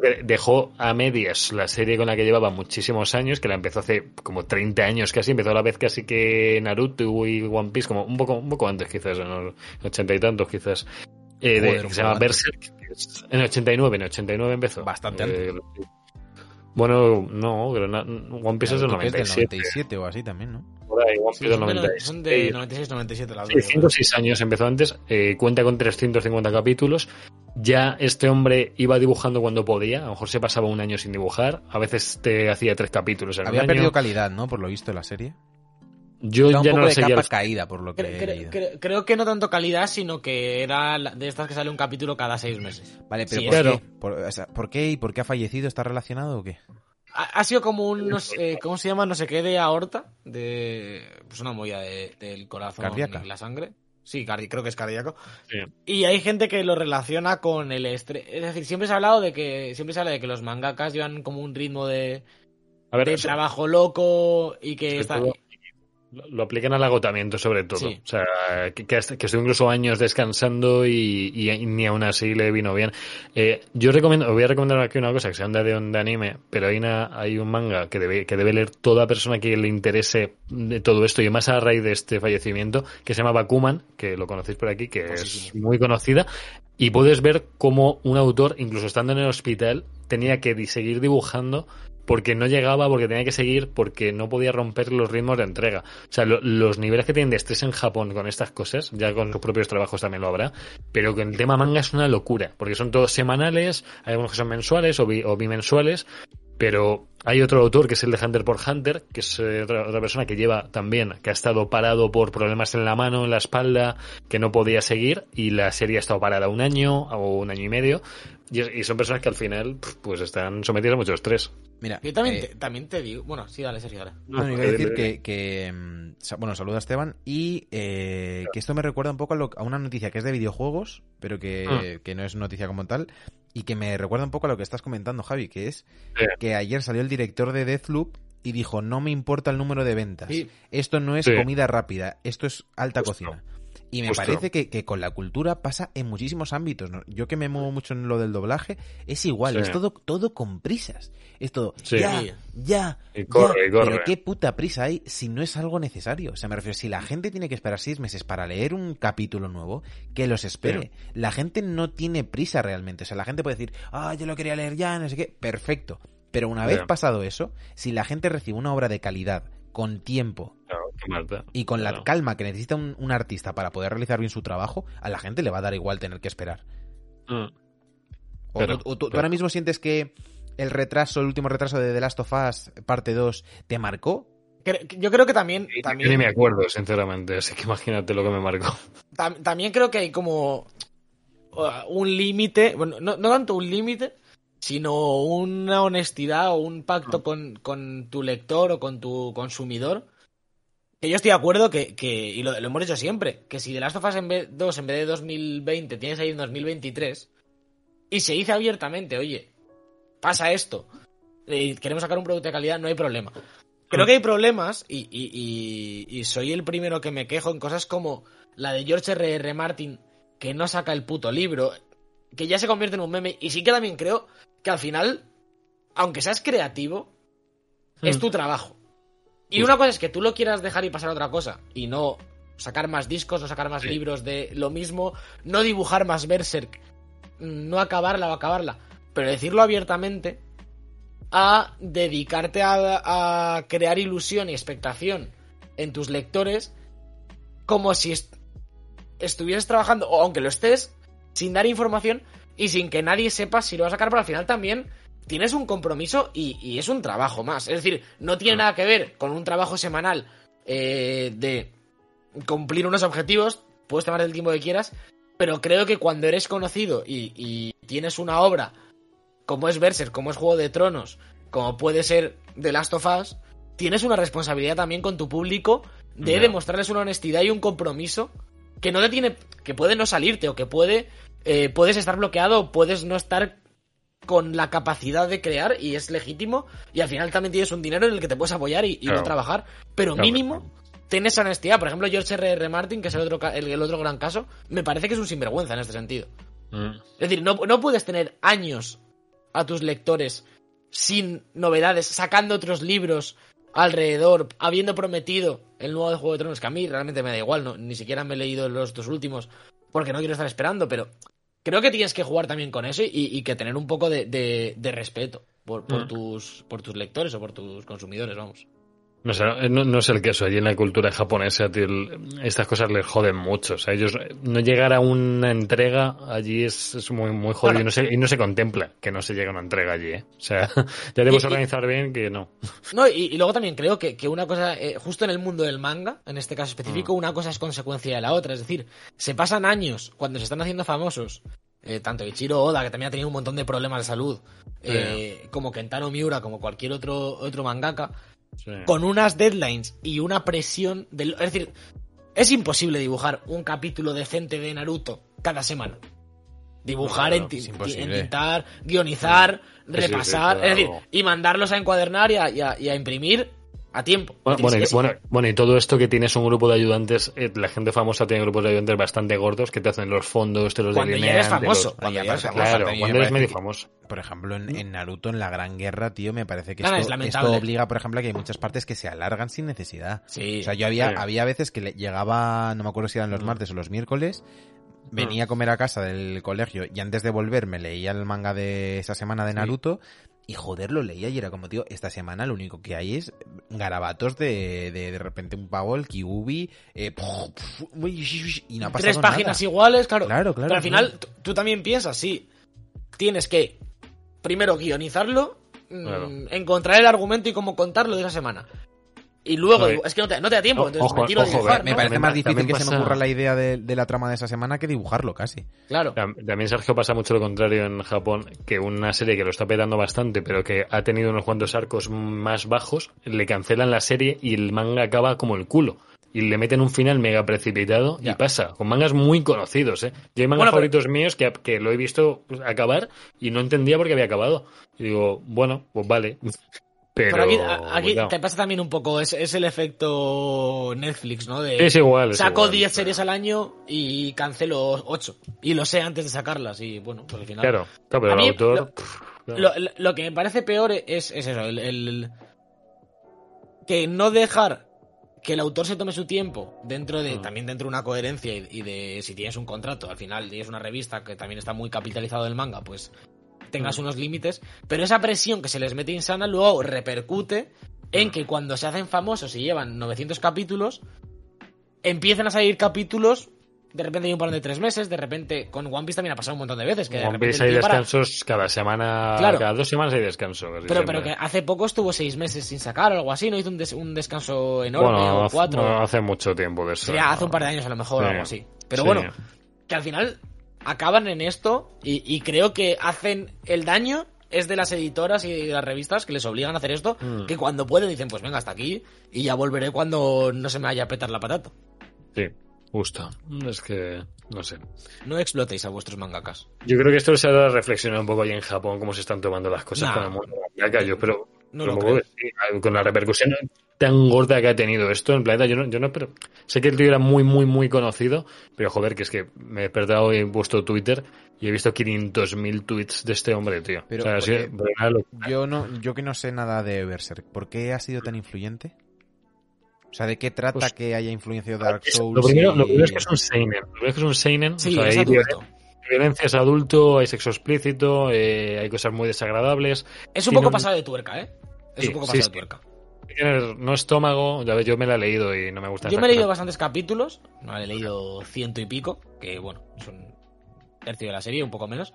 S4: que dejó a medias la serie con la que llevaba muchísimos años, que la empezó hace como 30 años casi, empezó a la vez casi que Naruto y One Piece, como un poco, un poco antes quizás, en los ochenta y tantos quizás, eh,
S3: Joder,
S4: que se llama
S3: antes.
S4: Berserk, en el 89, en el 89 empezó.
S3: Bastante
S4: Eh, bueno, no, pero One Piece es del
S3: Naruto, que
S4: 97.
S3: 97 o así también, ¿no?
S4: Por ahí, One
S5: Sí,
S4: Piece del
S5: son, de,
S4: 96.
S5: son de 96-97 las
S4: Sí,
S5: dos.
S4: 5 o 6 años empezó antes, eh, cuenta con 350 capítulos. Ya este hombre iba dibujando cuando podía, a lo mejor se pasaba un año sin dibujar, a veces te hacía tres capítulos en
S3: Había
S4: un año.
S3: perdido calidad, ¿no? Por lo visto, la serie.
S4: Yo
S3: un
S4: ya
S3: poco
S4: no
S3: de
S4: seguía.
S3: capa
S4: los-
S3: caída, por lo que
S5: Cre-
S3: he leído.
S5: creo que no tanto calidad, sino que era de estas que sale un capítulo cada seis meses.
S3: Vale, pero
S5: Sí,
S3: ¿por,
S4: claro.
S3: qué? ¿Por, o sea, ¿por qué y por qué ha fallecido? ¿Está relacionado o qué?
S5: Ha, ha sido como un, no sé, ¿cómo se llama? No sé qué de aorta, de pues una molla de- del corazón
S3: Cardíaca.
S5: y la sangre. Sí, creo que es cardíaco.
S4: Sí.
S5: Y hay gente que lo relaciona con el estrés. Es decir, siempre se ha hablado de que siempre se habla de que los mangakas llevan como un ritmo de,
S4: A ver,
S5: de
S4: eso-
S5: trabajo loco y que está
S4: todo, lo, lo aplican al agotamiento sobre todo.
S5: Sí.
S4: O sea, que, que, que estuvo incluso años descansando y, y ni aún así le vino bien. Eh, yo recomiendo, os voy a recomendar aquí una cosa que se anda de onda anime, pero hay, una, hay un manga que debe, que debe leer toda persona que le interese de todo esto y más a raíz de este fallecimiento, que se llama Bakuman, que lo conocéis por aquí, que es muy conocida. Y puedes ver cómo un autor, incluso estando en el hospital, tenía que seguir dibujando porque no llegaba, porque tenía que seguir, porque no podía romper los ritmos de entrega. O sea, lo- los niveles que tienen de estrés en Japón con estas cosas, ya con sus propios trabajos también lo habrá, pero que el tema manga es una locura, porque son todos semanales, hay algunos que son mensuales o, bi- o bimensuales, pero hay otro autor que es el de Hunter por Hunter, que es eh, otra persona que lleva también, que ha estado parado por problemas en la mano, en la espalda, que no podía seguir, y la serie ha estado parada un año o un año y medio, y, son personas que al final pues están sometidas a mucho estrés.
S3: Mira,
S5: Yo también,
S3: eh,
S5: te, también te digo. Bueno, sí, dale, Sergio, dale.
S3: No, no, iba a decir que, que, mm, bueno, saluda a Esteban y eh, que esto me recuerda un poco a, lo- a una noticia que es de videojuegos, pero que, que no es noticia como tal, y que me recuerda un poco a lo que estás comentando, Javi, que es
S4: Sí.
S3: que ayer salió el director de Deathloop y dijo, no me importa el número de ventas,
S5: Sí.
S3: esto no es
S4: Sí.
S3: comida rápida, esto es alta
S4: Justo.
S3: cocina. Y me
S4: Justo.
S3: parece que, que con la cultura pasa en muchísimos ámbitos. ¿no? Yo que me muevo mucho en lo del doblaje, es igual,
S4: Sí.
S3: es todo, todo con prisas. Es todo,
S4: Sí.
S3: ya, ya,
S4: Y corre,
S3: ya.
S4: y corre.
S3: Pero qué puta prisa hay si no es algo necesario. O sea, me refiero, si la gente tiene que esperar seis meses para leer un capítulo nuevo, que los espere. La gente no tiene prisa realmente. O sea, la gente puede decir, ah, yo lo quería leer ya, no sé qué. Perfecto. Pero una vez pasado eso, si la gente recibe una obra de calidad, con tiempo Y con la
S4: Claro.
S3: calma que necesita un, un artista para poder realizar bien su trabajo, a la gente le va a dar igual tener que esperar.
S4: Mm.
S3: O,
S4: Pero,
S3: tú- o tú, tú
S4: pero-
S3: ahora mismo sientes que el retraso, el último retraso de The Last of Us parte 2 te marcó?
S5: Yo creo que también,
S4: Yo ni
S5: también,
S4: me acuerdo, sinceramente, así que imagínate lo que me marcó.
S5: tam- también creo que hay como un límite, bueno, no, no tanto un límite, sino una honestidad o un pacto con, con tu lector o con tu consumidor. Que yo estoy de acuerdo que, que y lo, lo hemos hecho siempre, que si The Last of Us en vez, 2 en vez de 2020 tienes ahí en 2023, y se dice abiertamente, oye, pasa esto, eh, queremos sacar un producto de calidad, no hay problema. Creo que hay problemas, y, y- y- y soy el primero que me quejo en cosas como la de George R. R. Martin, que no saca el puto libro, que ya se convierte en un meme, y sí que también creo que al final, aunque seas creativo, es
S4: Mm.
S5: tu trabajo. Y una cosa es que tú lo quieras dejar y pasar a otra cosa, y no sacar más discos, no sacar más
S4: Sí.
S5: libros de lo mismo, no dibujar más Berserk, no acabarla o acabarla, pero decirlo abiertamente, a dedicarte a, a crear ilusión y expectación en tus lectores como si est- estuvieses trabajando, o aunque lo estés, sin dar información y sin que nadie sepa si lo va a sacar, pero al final también tienes un compromiso y, y es un trabajo más. Es decir, no tiene nada que ver con un trabajo semanal eh, de cumplir unos objetivos, puedes tomar el tiempo que quieras, pero creo que cuando eres conocido y, y tienes una obra como es Berserk, como es Juego de Tronos, como puede ser The Last of Us, tienes una responsabilidad también con tu público de demostrarles una honestidad y un compromiso que no te tiene, que puede no salirte o que puede, eh, puedes estar bloqueado o puedes no estar con la capacidad de crear y es legítimo y al final también tienes un dinero en el que te puedes apoyar y, y no
S4: Claro.
S5: trabajar, pero mínimo
S4: claro.
S5: ten esa honestidad. Por ejemplo, George R. R. Martin, que es el otro, el, el otro gran caso, me parece que es un sinvergüenza en este sentido.
S4: Mm.
S5: Es decir, no, no puedes tener años a tus lectores sin novedades, sacando otros libros alrededor, habiendo prometido el nuevo de Juego de Tronos, que a mí realmente me da igual, no, ni siquiera me he leído los dos últimos porque no quiero estar esperando, pero creo que tienes que jugar también con eso y, y que tener un poco de, de- de respeto por, por
S4: Mm.
S5: tus, por tus lectores o por tus consumidores, vamos.
S4: No, sé, no, no es el caso. Allí en la cultura japonesa, tío, el- estas cosas les joden mucho. O sea, ellos no llegar a una entrega allí es, es muy, muy jodido y, no se, y no se contempla que no se llegue a una entrega allí. ¿eh? O sea, (laughs) ya
S5: Y- y-
S4: organizar bien que no.
S5: No, y, y luego también creo que, que una cosa, eh, justo en el mundo del manga, en este caso específico, una cosa es consecuencia de la otra. Es decir, se pasan años cuando se están haciendo famosos, eh, tanto Ichiro Oda, que también ha tenido un montón de problemas de salud, eh, como Kentaro Miura, como cualquier otro, otro mangaka,
S4: Sí.
S5: con unas deadlines y una presión del... Es decir, es imposible dibujar un capítulo decente de Naruto cada semana. Dibujar, editar, guionizar,
S4: Sí,
S5: repasar, es decir, y mandarlos a encuadernar y a, y a- y a imprimir a tiempo.
S4: Bueno, bueno, y, bueno, bueno, y todo esto que tienes un grupo de ayudantes, eh, la gente famosa tiene grupos de ayudantes bastante gordos que te hacen los fondos, te los
S5: Cuando ya
S4: delinean,
S5: eres
S4: te los-
S5: famoso,
S3: Cuando ya eres famoso,
S4: Claro, cuando eres
S3: parece
S4: medio
S3: que-
S4: famoso.
S3: Por ejemplo, en, en Naruto, en la Gran Guerra, tío, me parece que
S5: No,
S3: esto,
S5: es
S3: esto obliga, por ejemplo, a que hay muchas partes que se alargan sin necesidad.
S5: Sí.
S3: O sea, yo había,
S4: Sí.
S3: había veces que le- llegaba, no me acuerdo si eran los
S4: Mm.
S3: martes o los miércoles, venía a comer a casa del colegio y antes de volver me leía el manga de esa semana de Naruto y joder, lo leía y era como, tío, esta semana lo único que hay es garabatos de de, de repente un pavo, el Kibubi, eh, y no ha pasado
S5: tres páginas
S3: nada.
S5: iguales, claro.
S3: Claro, claro,
S5: Pero al final,
S3: claro.
S5: tú- también piensas, sí. Tienes que primero guionizarlo, mm,
S4: Claro.
S5: encontrar el argumento y cómo contarlo de esa semana. Y luego, digo, es que no te, no te da tiempo, entonces
S4: ojo,
S5: me tiro a
S4: ojo,
S5: dibujar,
S3: Me
S5: ¿no?
S3: parece más difícil que se me
S4: pasa-
S3: ocurra la idea de, de la trama de esa semana que dibujarlo casi.
S5: Claro.
S4: Tam- También, Sergio, pasa mucho lo contrario en Japón, que una serie que lo está petando bastante, pero que ha tenido unos cuantos arcos más bajos, le cancelan la serie y el manga acaba como el culo. Y le meten un final mega precipitado y
S5: Ya.
S4: pasa, con mangas muy conocidos, ¿eh? Yo hay mangas
S5: Bueno, pero-
S4: favoritos míos que, que lo he visto acabar y no entendía por qué había acabado. Y digo, bueno, pues vale. Pero,
S5: Pero aquí, te pasa también un poco, es, es el efecto Netflix, ¿no? De,
S4: Es igual, es
S5: Saco
S4: igual,
S5: 10
S4: claro.
S5: series al año y cancelo 8. Y lo sé antes de sacarlas y bueno, pues al final...
S4: Claro, claro, pero el
S5: mí,
S4: autor...
S5: lo-
S4: pff, claro.
S5: Lo, lo- lo que me parece peor es, es eso, el, el- que no dejar que el autor se tome su tiempo dentro de,
S4: Mm.
S5: también dentro de una coherencia y, y de si tienes un contrato, al final tienes una revista que también está muy capitalizado del manga, pues tengas unos límites, pero esa presión que se les mete insana luego repercute en que cuando se hacen famosos y llevan 900 capítulos, empiezan a salir capítulos de repente hay un par de tres meses, de repente con One Piece también ha pasado un montón de veces. Que
S4: One Piece hay
S5: para-
S4: descansos cada semana,
S5: Claro.
S4: cada dos semanas hay descanso.
S5: Pero,
S4: siempre.
S5: pero que hace poco estuvo seis meses sin sacar o algo así, no hizo un, des- un descanso enorme
S4: bueno,
S5: o
S4: hace-
S5: cuatro.
S4: bueno, hace mucho tiempo de eso.
S5: Sería hace un par de años a lo mejor o
S4: Sí.
S5: algo así. Pero
S4: Sí.
S5: bueno, que al final acaban en esto y, y creo que hacen el daño es de las editoras y de las revistas que les obligan a hacer esto,
S4: Mm.
S5: que cuando pueden dicen, pues venga, hasta aquí y ya volveré cuando no se me vaya a petar la patata.
S4: Sí, justo. Es que, no sé.
S5: No explotéis a vuestros mangakas.
S4: Yo creo que esto se ha dado a reflexionar un poco ahí en Japón, cómo se están tomando las cosas
S5: Nah.
S4: con el mundo mangaka, yo, pero
S5: No lo creo.
S4: con la repercusión tan gorda que ha tenido esto en el planeta, yo no, yo no pero sé que el tío era muy, muy, muy conocido, pero joder, que es que me he despertado y he puesto Twitter y he visto 500.000 tweets de este hombre, tío.
S3: Yo no, yo que no sé nada de Berserk, ¿por qué ha sido tan influyente? O sea, ¿de qué trata
S4: Pues-
S3: que haya influenciado Dark Souls?
S4: lo, primero,
S3: y-
S4: lo primero es que es un seinen. Lo primero es que es un seinen.
S5: Sí,
S4: o sea,
S5: es adulto.
S4: violencia es adulto, hay sexo explícito, eh, hay cosas muy desagradables.
S5: Es un
S4: Tiene
S5: poco
S4: un-
S5: pasado de tuerca, ¿eh? Es
S4: Sí,
S5: un poco pasado
S4: sí.
S5: de tuerca.
S4: No estómago, ya ves, yo me la he leído y no me gusta.
S5: Yo me he leído bastantes capítulos, no he leído ciento y pico, que bueno, es un tercio de la serie, un poco menos.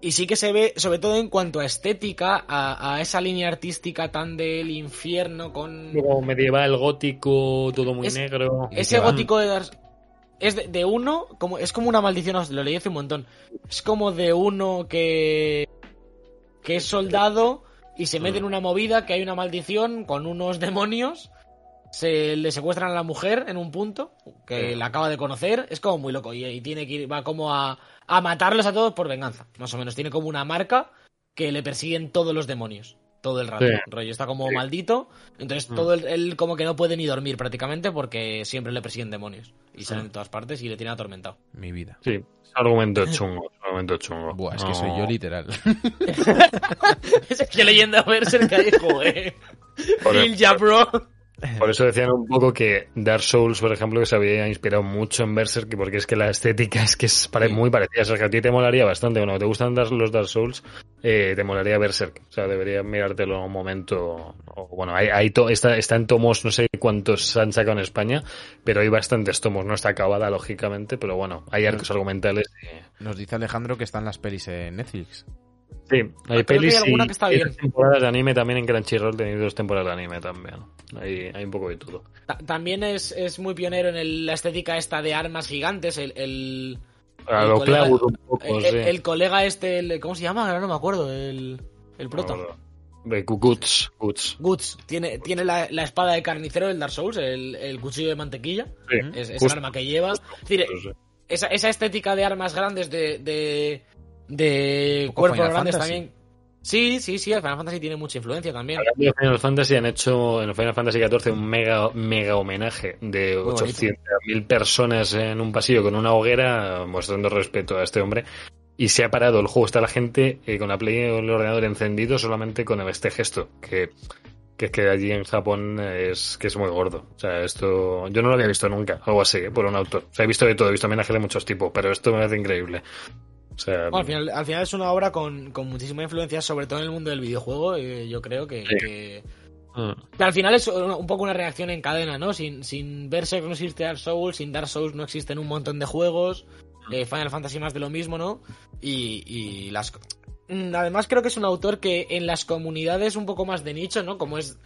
S5: Y sí que se ve, sobre todo en cuanto a estética, a, a esa línea artística tan del infierno con...
S4: Como medieval, gótico, todo muy
S5: Es-
S4: negro.
S5: Ese gótico de Dark es de, de uno, como es como una maldición, os lo leí hace un montón. Es como de uno que que es soldado y se mete en una movida que hay una maldición con unos demonios. Se le secuestran a la mujer en un punto que
S4: Sí.
S5: la acaba de conocer. Es como muy loco y, y tiene que ir, va como a, a matarlos a todos por venganza. Más o menos. Tiene como una marca que le persiguen todos los demonios. Todo el rato.
S4: Sí.
S5: Rollo está como
S4: Sí.
S5: maldito. Entonces
S4: Mm.
S5: todo el- él como que no puede ni dormir prácticamente porque siempre le persiguen demonios. Y salen de todas partes y le tienen atormentado.
S3: Mi vida.
S4: Sí, argumento chungo, argumento chungo.
S3: Buah, es que soy yo literal. (laughs)
S5: es que leyenda Berserk ahí, joder. Ya, bro.
S4: Por eso decían un poco que Dark Souls, por ejemplo, que se había inspirado mucho en Berserk, porque es que la estética es que es muy parecida. O sea, que a ti te molaría bastante. Bueno, te gustan Dar- los Dark Souls, eh, te molaría Berserk. O sea, deberías mirártelo un momento. O, bueno, hay, hay to- está, está en tomos, no sé cuántos han sacado en España, pero hay bastantes tomos. No está acabada, lógicamente, pero bueno, hay arcos argumentales. y-
S3: Nos dice Alejandro que están las pelis en Netflix.
S4: Sí, hay
S5: Ah,
S4: pelis
S5: hay alguna
S4: y-
S5: que está
S4: y
S5: bien.
S4: dos temporadas de anime también en Crunchyroll, tenéis dos temporadas de anime también. Hay, hay un poco de todo.
S5: Ta- También es, es muy pionero en el- la estética esta de armas gigantes. El, el,
S4: A
S5: el
S4: lo
S5: colega-
S4: Cloud un poco,
S5: el-
S4: sí.
S5: el colega este, el- ¿cómo se llama? Ahora no me acuerdo. El, el prota.
S4: De Guts, Guts.
S5: Guts tiene, tiene la, la espada de carnicero del Dark Souls, el, el cuchillo de mantequilla.
S4: Sí,
S5: Es, es
S4: justo.
S5: el arma que lleva. Es decir,
S4: Sí, sí.
S5: esa, esa estética de armas grandes de. de, de cuerpos grandes
S3: Fantasy.
S5: también. Sí, sí, sí, el Final Fantasy tiene mucha influencia también.
S4: De Final Fantasy, han hecho en el Final Fantasy XIV un mega, mega homenaje de
S5: Muy bonito.
S4: 800.000 personas en un pasillo con una hoguera mostrando respeto a este hombre. Y se ha parado el juego. Está la gente eh, con la Play o el ordenador encendido solamente con este gesto. Que, que es que allí en Japón es que es muy gordo. O sea, esto yo no lo había visto nunca. Algo así, ¿eh? por un autor. O sea, he visto de todo. He visto homenajes de muchos tipos. Pero esto me parece increíble. O sea,
S5: Bueno, al, final, al final es una obra con, con muchísima influencia, sobre todo en el mundo del videojuego. eh, yo creo que,
S4: Sí.
S5: que-. Pero al final es un poco una reacción en cadena, ¿no? Sin, sin Berserk no existe Dark Souls, sin Dark Souls no existen un montón de juegos. eh, Final Fantasy más de lo mismo, ¿no? Y, y las. Mm, Además, creo que es un autor que en las comunidades un poco más de nicho, ¿no? Como es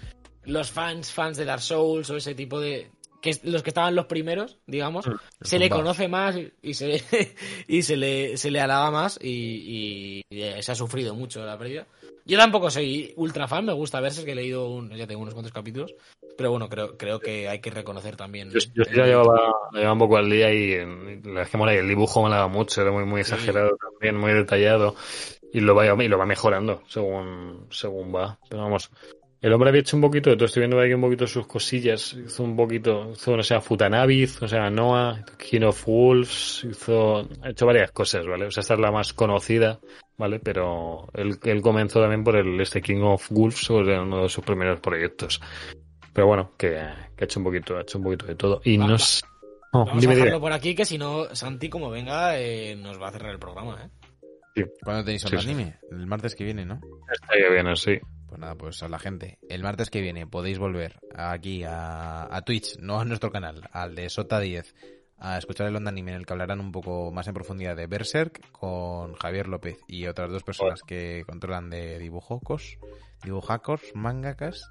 S5: los fans, fans de Dark Souls o ese tipo de. Que es- los que estaban los primeros, digamos, se le conoce más y, se, (laughs) y se le, se le alaba más y, y- y, eh, se ha sufrido mucho la pérdida. Yo tampoco soy ultra fan, me gusta verse que he leído un- ya tengo unos cuantos capítulos, pero bueno, creo, creo que hay que reconocer también.
S4: Yo, yo sí la llevaba, la llevaba un poco al día y en- la es que mola, y el dibujo me daba mucho, era muy, muy exagerado también, muy detallado. Y lo va, y lo va mejorando según, según va. Pero vamos, el hombre había hecho un poquito de todo, estoy viendo aquí un poquito sus cosillas. Hizo un poquito, hizo, no sé, Futanabi, hizo, o sea, Noah, King of Wolves, hizo, ha hecho varias cosas, ¿vale? O sea, esta es la más conocida, ¿vale? Pero él, él comenzó también por el este King of Wolves, sobre uno de sus primeros proyectos. Pero bueno, que, que ha hecho un poquito, ha hecho un poquito de todo. Y
S5: Va,
S4: no
S5: va.
S4: no,
S5: Vamos
S4: dime,
S5: a
S4: dime.
S5: dejarlo por aquí, que si no, Santi, como venga, eh, nos va a cerrar el programa, ¿eh?
S3: ¿Cuándo tenéis
S4: Sí,
S3: otro
S4: sí.
S3: anime? El martes que viene, ¿no?
S4: Estaría bien así.
S3: Pues nada, pues a la gente. El martes que viene podéis volver aquí a, a Twitch, no a nuestro canal, al de Sota 10, a escuchar el Onda Anime en el que hablarán un poco más en profundidad de Berserk con Javier López y otras dos personas que controlan de dibujocos, dibujacos, mangakas.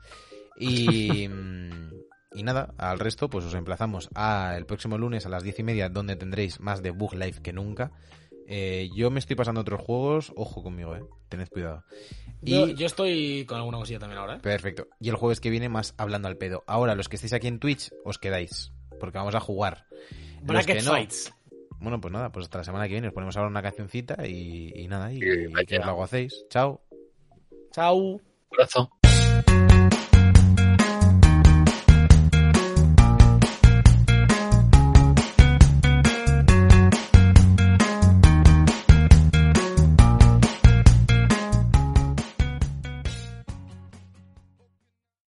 S3: Y, (laughs) y nada, al resto pues os emplazamos a el próximo lunes a las diez y media donde tendréis más de Bug Life que nunca. Eh, yo me estoy pasando otros juegos, ojo conmigo, eh, tened cuidado.
S5: Yo,
S3: Y-
S5: yo estoy con alguna cosilla también ahora, ¿eh?
S3: Perfecto. Y el jueves que viene más hablando al pedo. Ahora, los que estéis aquí en Twitch, os quedáis. Porque vamos a jugar.
S5: Bracket
S3: que no-
S5: Fights.
S3: Bueno, pues nada, pues hasta la semana que viene. Os ponemos ahora una cancioncita y, y nada, y,
S4: Y
S3: y que os la gocéis. Chao.
S5: Chao.
S4: Abrazo.